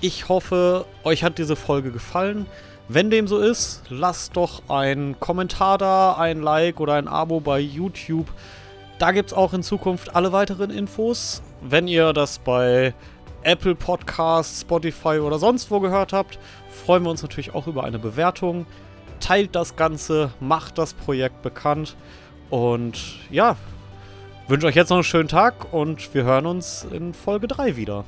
Ich hoffe, euch hat diese Folge gefallen. Wenn dem so ist, lasst doch einen Kommentar da, ein Like oder ein Abo bei YouTube. Da gibt es auch in Zukunft alle weiteren Infos. Wenn ihr das bei Apple Podcasts, Spotify oder sonst wo gehört habt, freuen wir uns natürlich auch über eine Bewertung. Teilt das Ganze, macht das Projekt bekannt. Und ja, wünsche euch jetzt noch einen schönen Tag und wir hören uns in Folge 3 wieder.